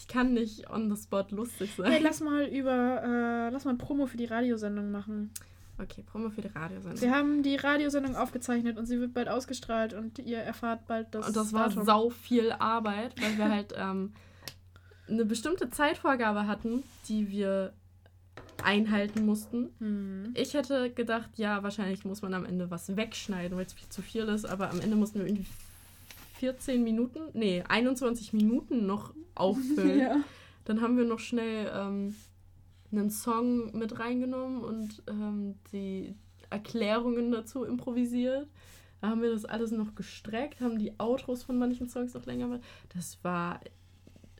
Ich kann nicht on the spot lustig sein. Hey, lass mal über, äh, lass mal ein Promo für die Radiosendung machen. Okay, Promo für die Radiosendung. Wir haben die Radiosendung aufgezeichnet und sie wird bald ausgestrahlt und ihr erfahrt bald das Und das war Datum. sau viel Arbeit, weil wir halt ähm, eine bestimmte Zeitvorgabe hatten, die wir einhalten mussten. Hm. Ich hätte gedacht, ja, wahrscheinlich muss man am Ende was wegschneiden, weil es viel zu viel ist, aber am Ende mussten wir irgendwie 14 Minuten, nee, 21 Minuten noch auffüllen. ja. Dann haben wir noch schnell ähm, einen Song mit reingenommen und ähm, die Erklärungen dazu improvisiert. Da haben wir das alles noch gestreckt, haben die Outros von manchen Songs noch länger gemacht. Das war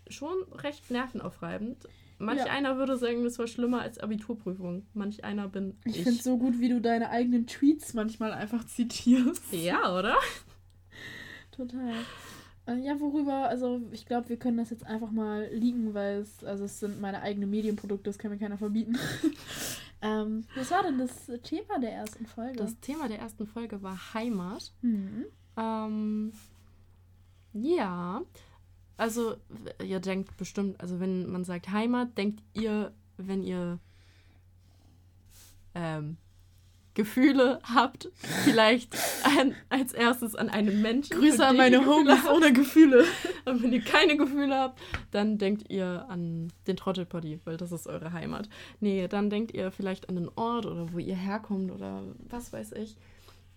schon recht nervenaufreibend. Manch Ja. einer würde sagen, das war schlimmer als Abiturprüfung. Manch einer bin Ich ich. finde es so gut, wie du deine eigenen Tweets manchmal einfach zitierst. ja, oder? Total. Äh, Ja, worüber, also ich glaube, wir können das jetzt einfach mal liegen, weil es, also es sind meine eigenen Medienprodukte, das kann mir keiner verbieten. ähm, was war denn das Thema der ersten Folge? Das Thema der ersten Folge war Heimat. hm. Ähm, ja, also ihr denkt bestimmt, also wenn man sagt Heimat, denkt ihr, wenn ihr ähm, Gefühle habt, vielleicht an, als erstes an einen Menschen. Grüße an meine Homies ohne Gefühle. Und wenn ihr keine Gefühle habt, dann denkt ihr an den Trottelpoddy, weil das ist eure Heimat. Nee, dann denkt ihr vielleicht an den Ort oder wo ihr herkommt oder was weiß ich.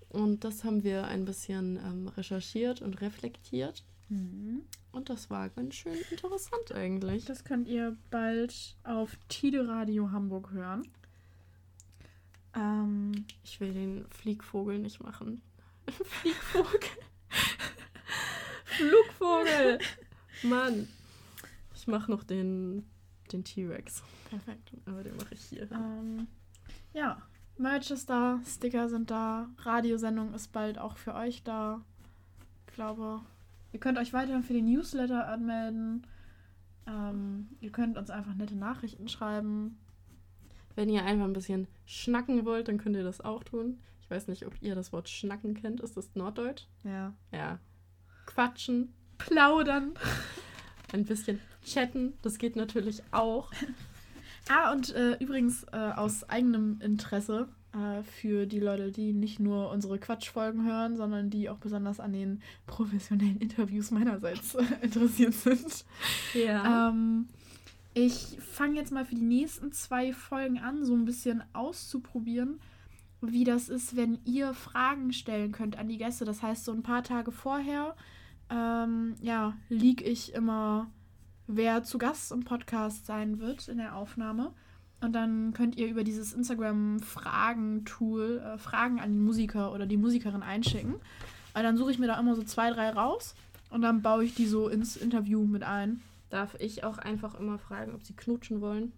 Und das haben wir ein bisschen ähm, recherchiert und reflektiert. Hm. Und das war ganz schön interessant eigentlich. Das könnt ihr bald auf Tide Radio Hamburg hören. Ähm, Ich will den Fliegvogel nicht machen. Fliegvogel. Flugvogel. Mann. Ich mache noch den, den T-Rex. perfekt. Aber den mache ich hier. Ähm, ja, Merch ist da, Sticker sind da, Radiosendung ist bald auch für euch da. Ich glaube, ihr könnt euch weiterhin für den Newsletter anmelden. Ähm, ihr könnt uns einfach nette Nachrichten schreiben. Wenn ihr einfach ein bisschen schnacken wollt, dann könnt ihr das auch tun. Ich weiß nicht, ob ihr das Wort schnacken kennt. Ist das Norddeutsch? Ja. Ja. Quatschen, Plaudern. ein bisschen chatten, das geht natürlich auch. Ah, und äh, übrigens äh, aus eigenem Interesse äh, für die Leute, die nicht nur unsere Quatschfolgen hören, sondern die auch besonders an den professionellen Interviews meinerseits interessiert sind. Ja. Ähm, Ich fange jetzt mal für die nächsten zwei Folgen an, so ein bisschen auszuprobieren, wie das ist, wenn ihr Fragen stellen könnt an die Gäste. Das heißt, so ein paar Tage vorher, ähm, ja, lieg ich immer, wer zu Gast im Podcast sein wird in der Aufnahme. Und dann könnt ihr über dieses Instagram-Fragen-Tool äh, Fragen an den Musiker oder die Musikerin einschicken. Und dann suche ich mir da immer so zwei, drei raus und dann baue ich die so ins Interview mit ein. Darf ich auch einfach immer fragen, ob sie knutschen wollen?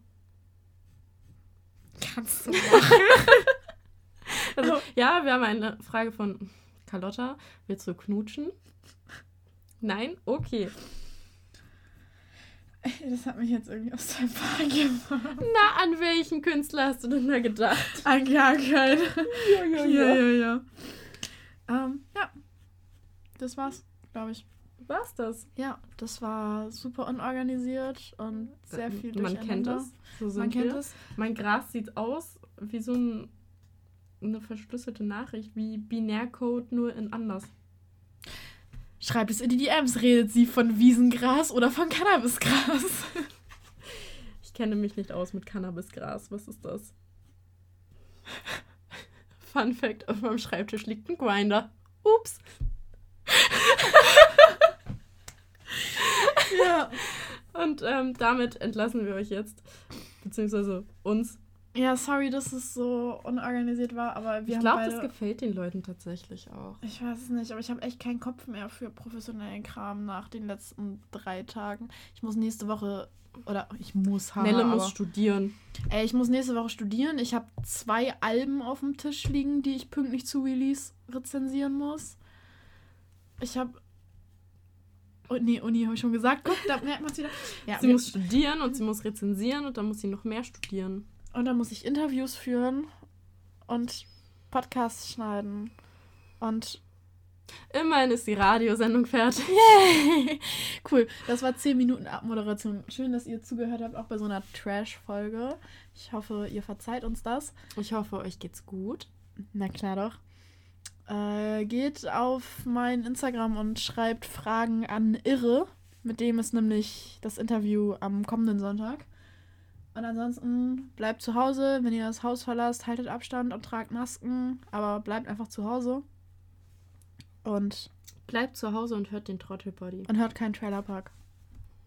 Kannst du machen. Also, ja, wir haben eine Frage von Carlotta. Willst du knutschen? Nein? Okay. Das hat mich jetzt irgendwie aus der Bahn gemacht. Na, an welchen Künstler hast du denn da gedacht? An gar keinen. Ja, ja, Ja, ja, ja. Ähm, ja. Das war's, glaube ich. War's das? Ja, das war super unorganisiert und sehr viel Man kennt es. So Man kennt es. Mein Gras sieht aus wie so ein, eine verschlüsselte Nachricht, wie Binärcode nur in anders. Schreibt es in die DMs. Redet sie von Wiesengras oder von Cannabisgras? Ich kenne mich nicht aus mit Cannabisgras. Was ist das? Fun Fact: Auf meinem Schreibtisch liegt ein Grinder. Ups. ja. Und ähm, damit entlassen wir euch jetzt. Beziehungsweise uns. Ja, sorry, dass es so unorganisiert war, aber wir ich haben glaube, beide... das gefällt den Leuten tatsächlich auch. Ich weiß es nicht, aber ich habe echt keinen Kopf mehr für professionellen Kram nach den letzten drei Tagen. Ich muss nächste Woche, oder ich muss haben, Nelle muss studieren. ey, ich muss nächste Woche studieren. Ich habe zwei Alben auf dem Tisch liegen, die ich pünktlich zu Release rezensieren muss. Ich habe Oh, nee, Uni habe ich schon gesagt. Guck, da merkt man es wieder. Ja, sie muss studieren und sie muss rezensieren und dann muss sie noch mehr studieren. Und dann muss ich Interviews führen und Podcasts schneiden. Und Immerhin ist die Radiosendung fertig. Yay! Cool. Das war 10 Minuten Abmoderation. Schön, dass ihr zugehört habt, auch bei so einer Trash-Folge. Ich hoffe, ihr verzeiht uns das. Ich hoffe, euch geht's gut. Na klar doch. Äh, geht auf mein Instagram und schreibt Fragen an Irre. Mit dem ist nämlich das Interview am kommenden Sonntag. Und ansonsten bleibt zu Hause. Wenn ihr das Haus verlasst, haltet Abstand und tragt Masken. Aber bleibt einfach zu Hause. Und, Bleibt zu Hause und hört den Trottelbody. und hört keinen Trailerpark.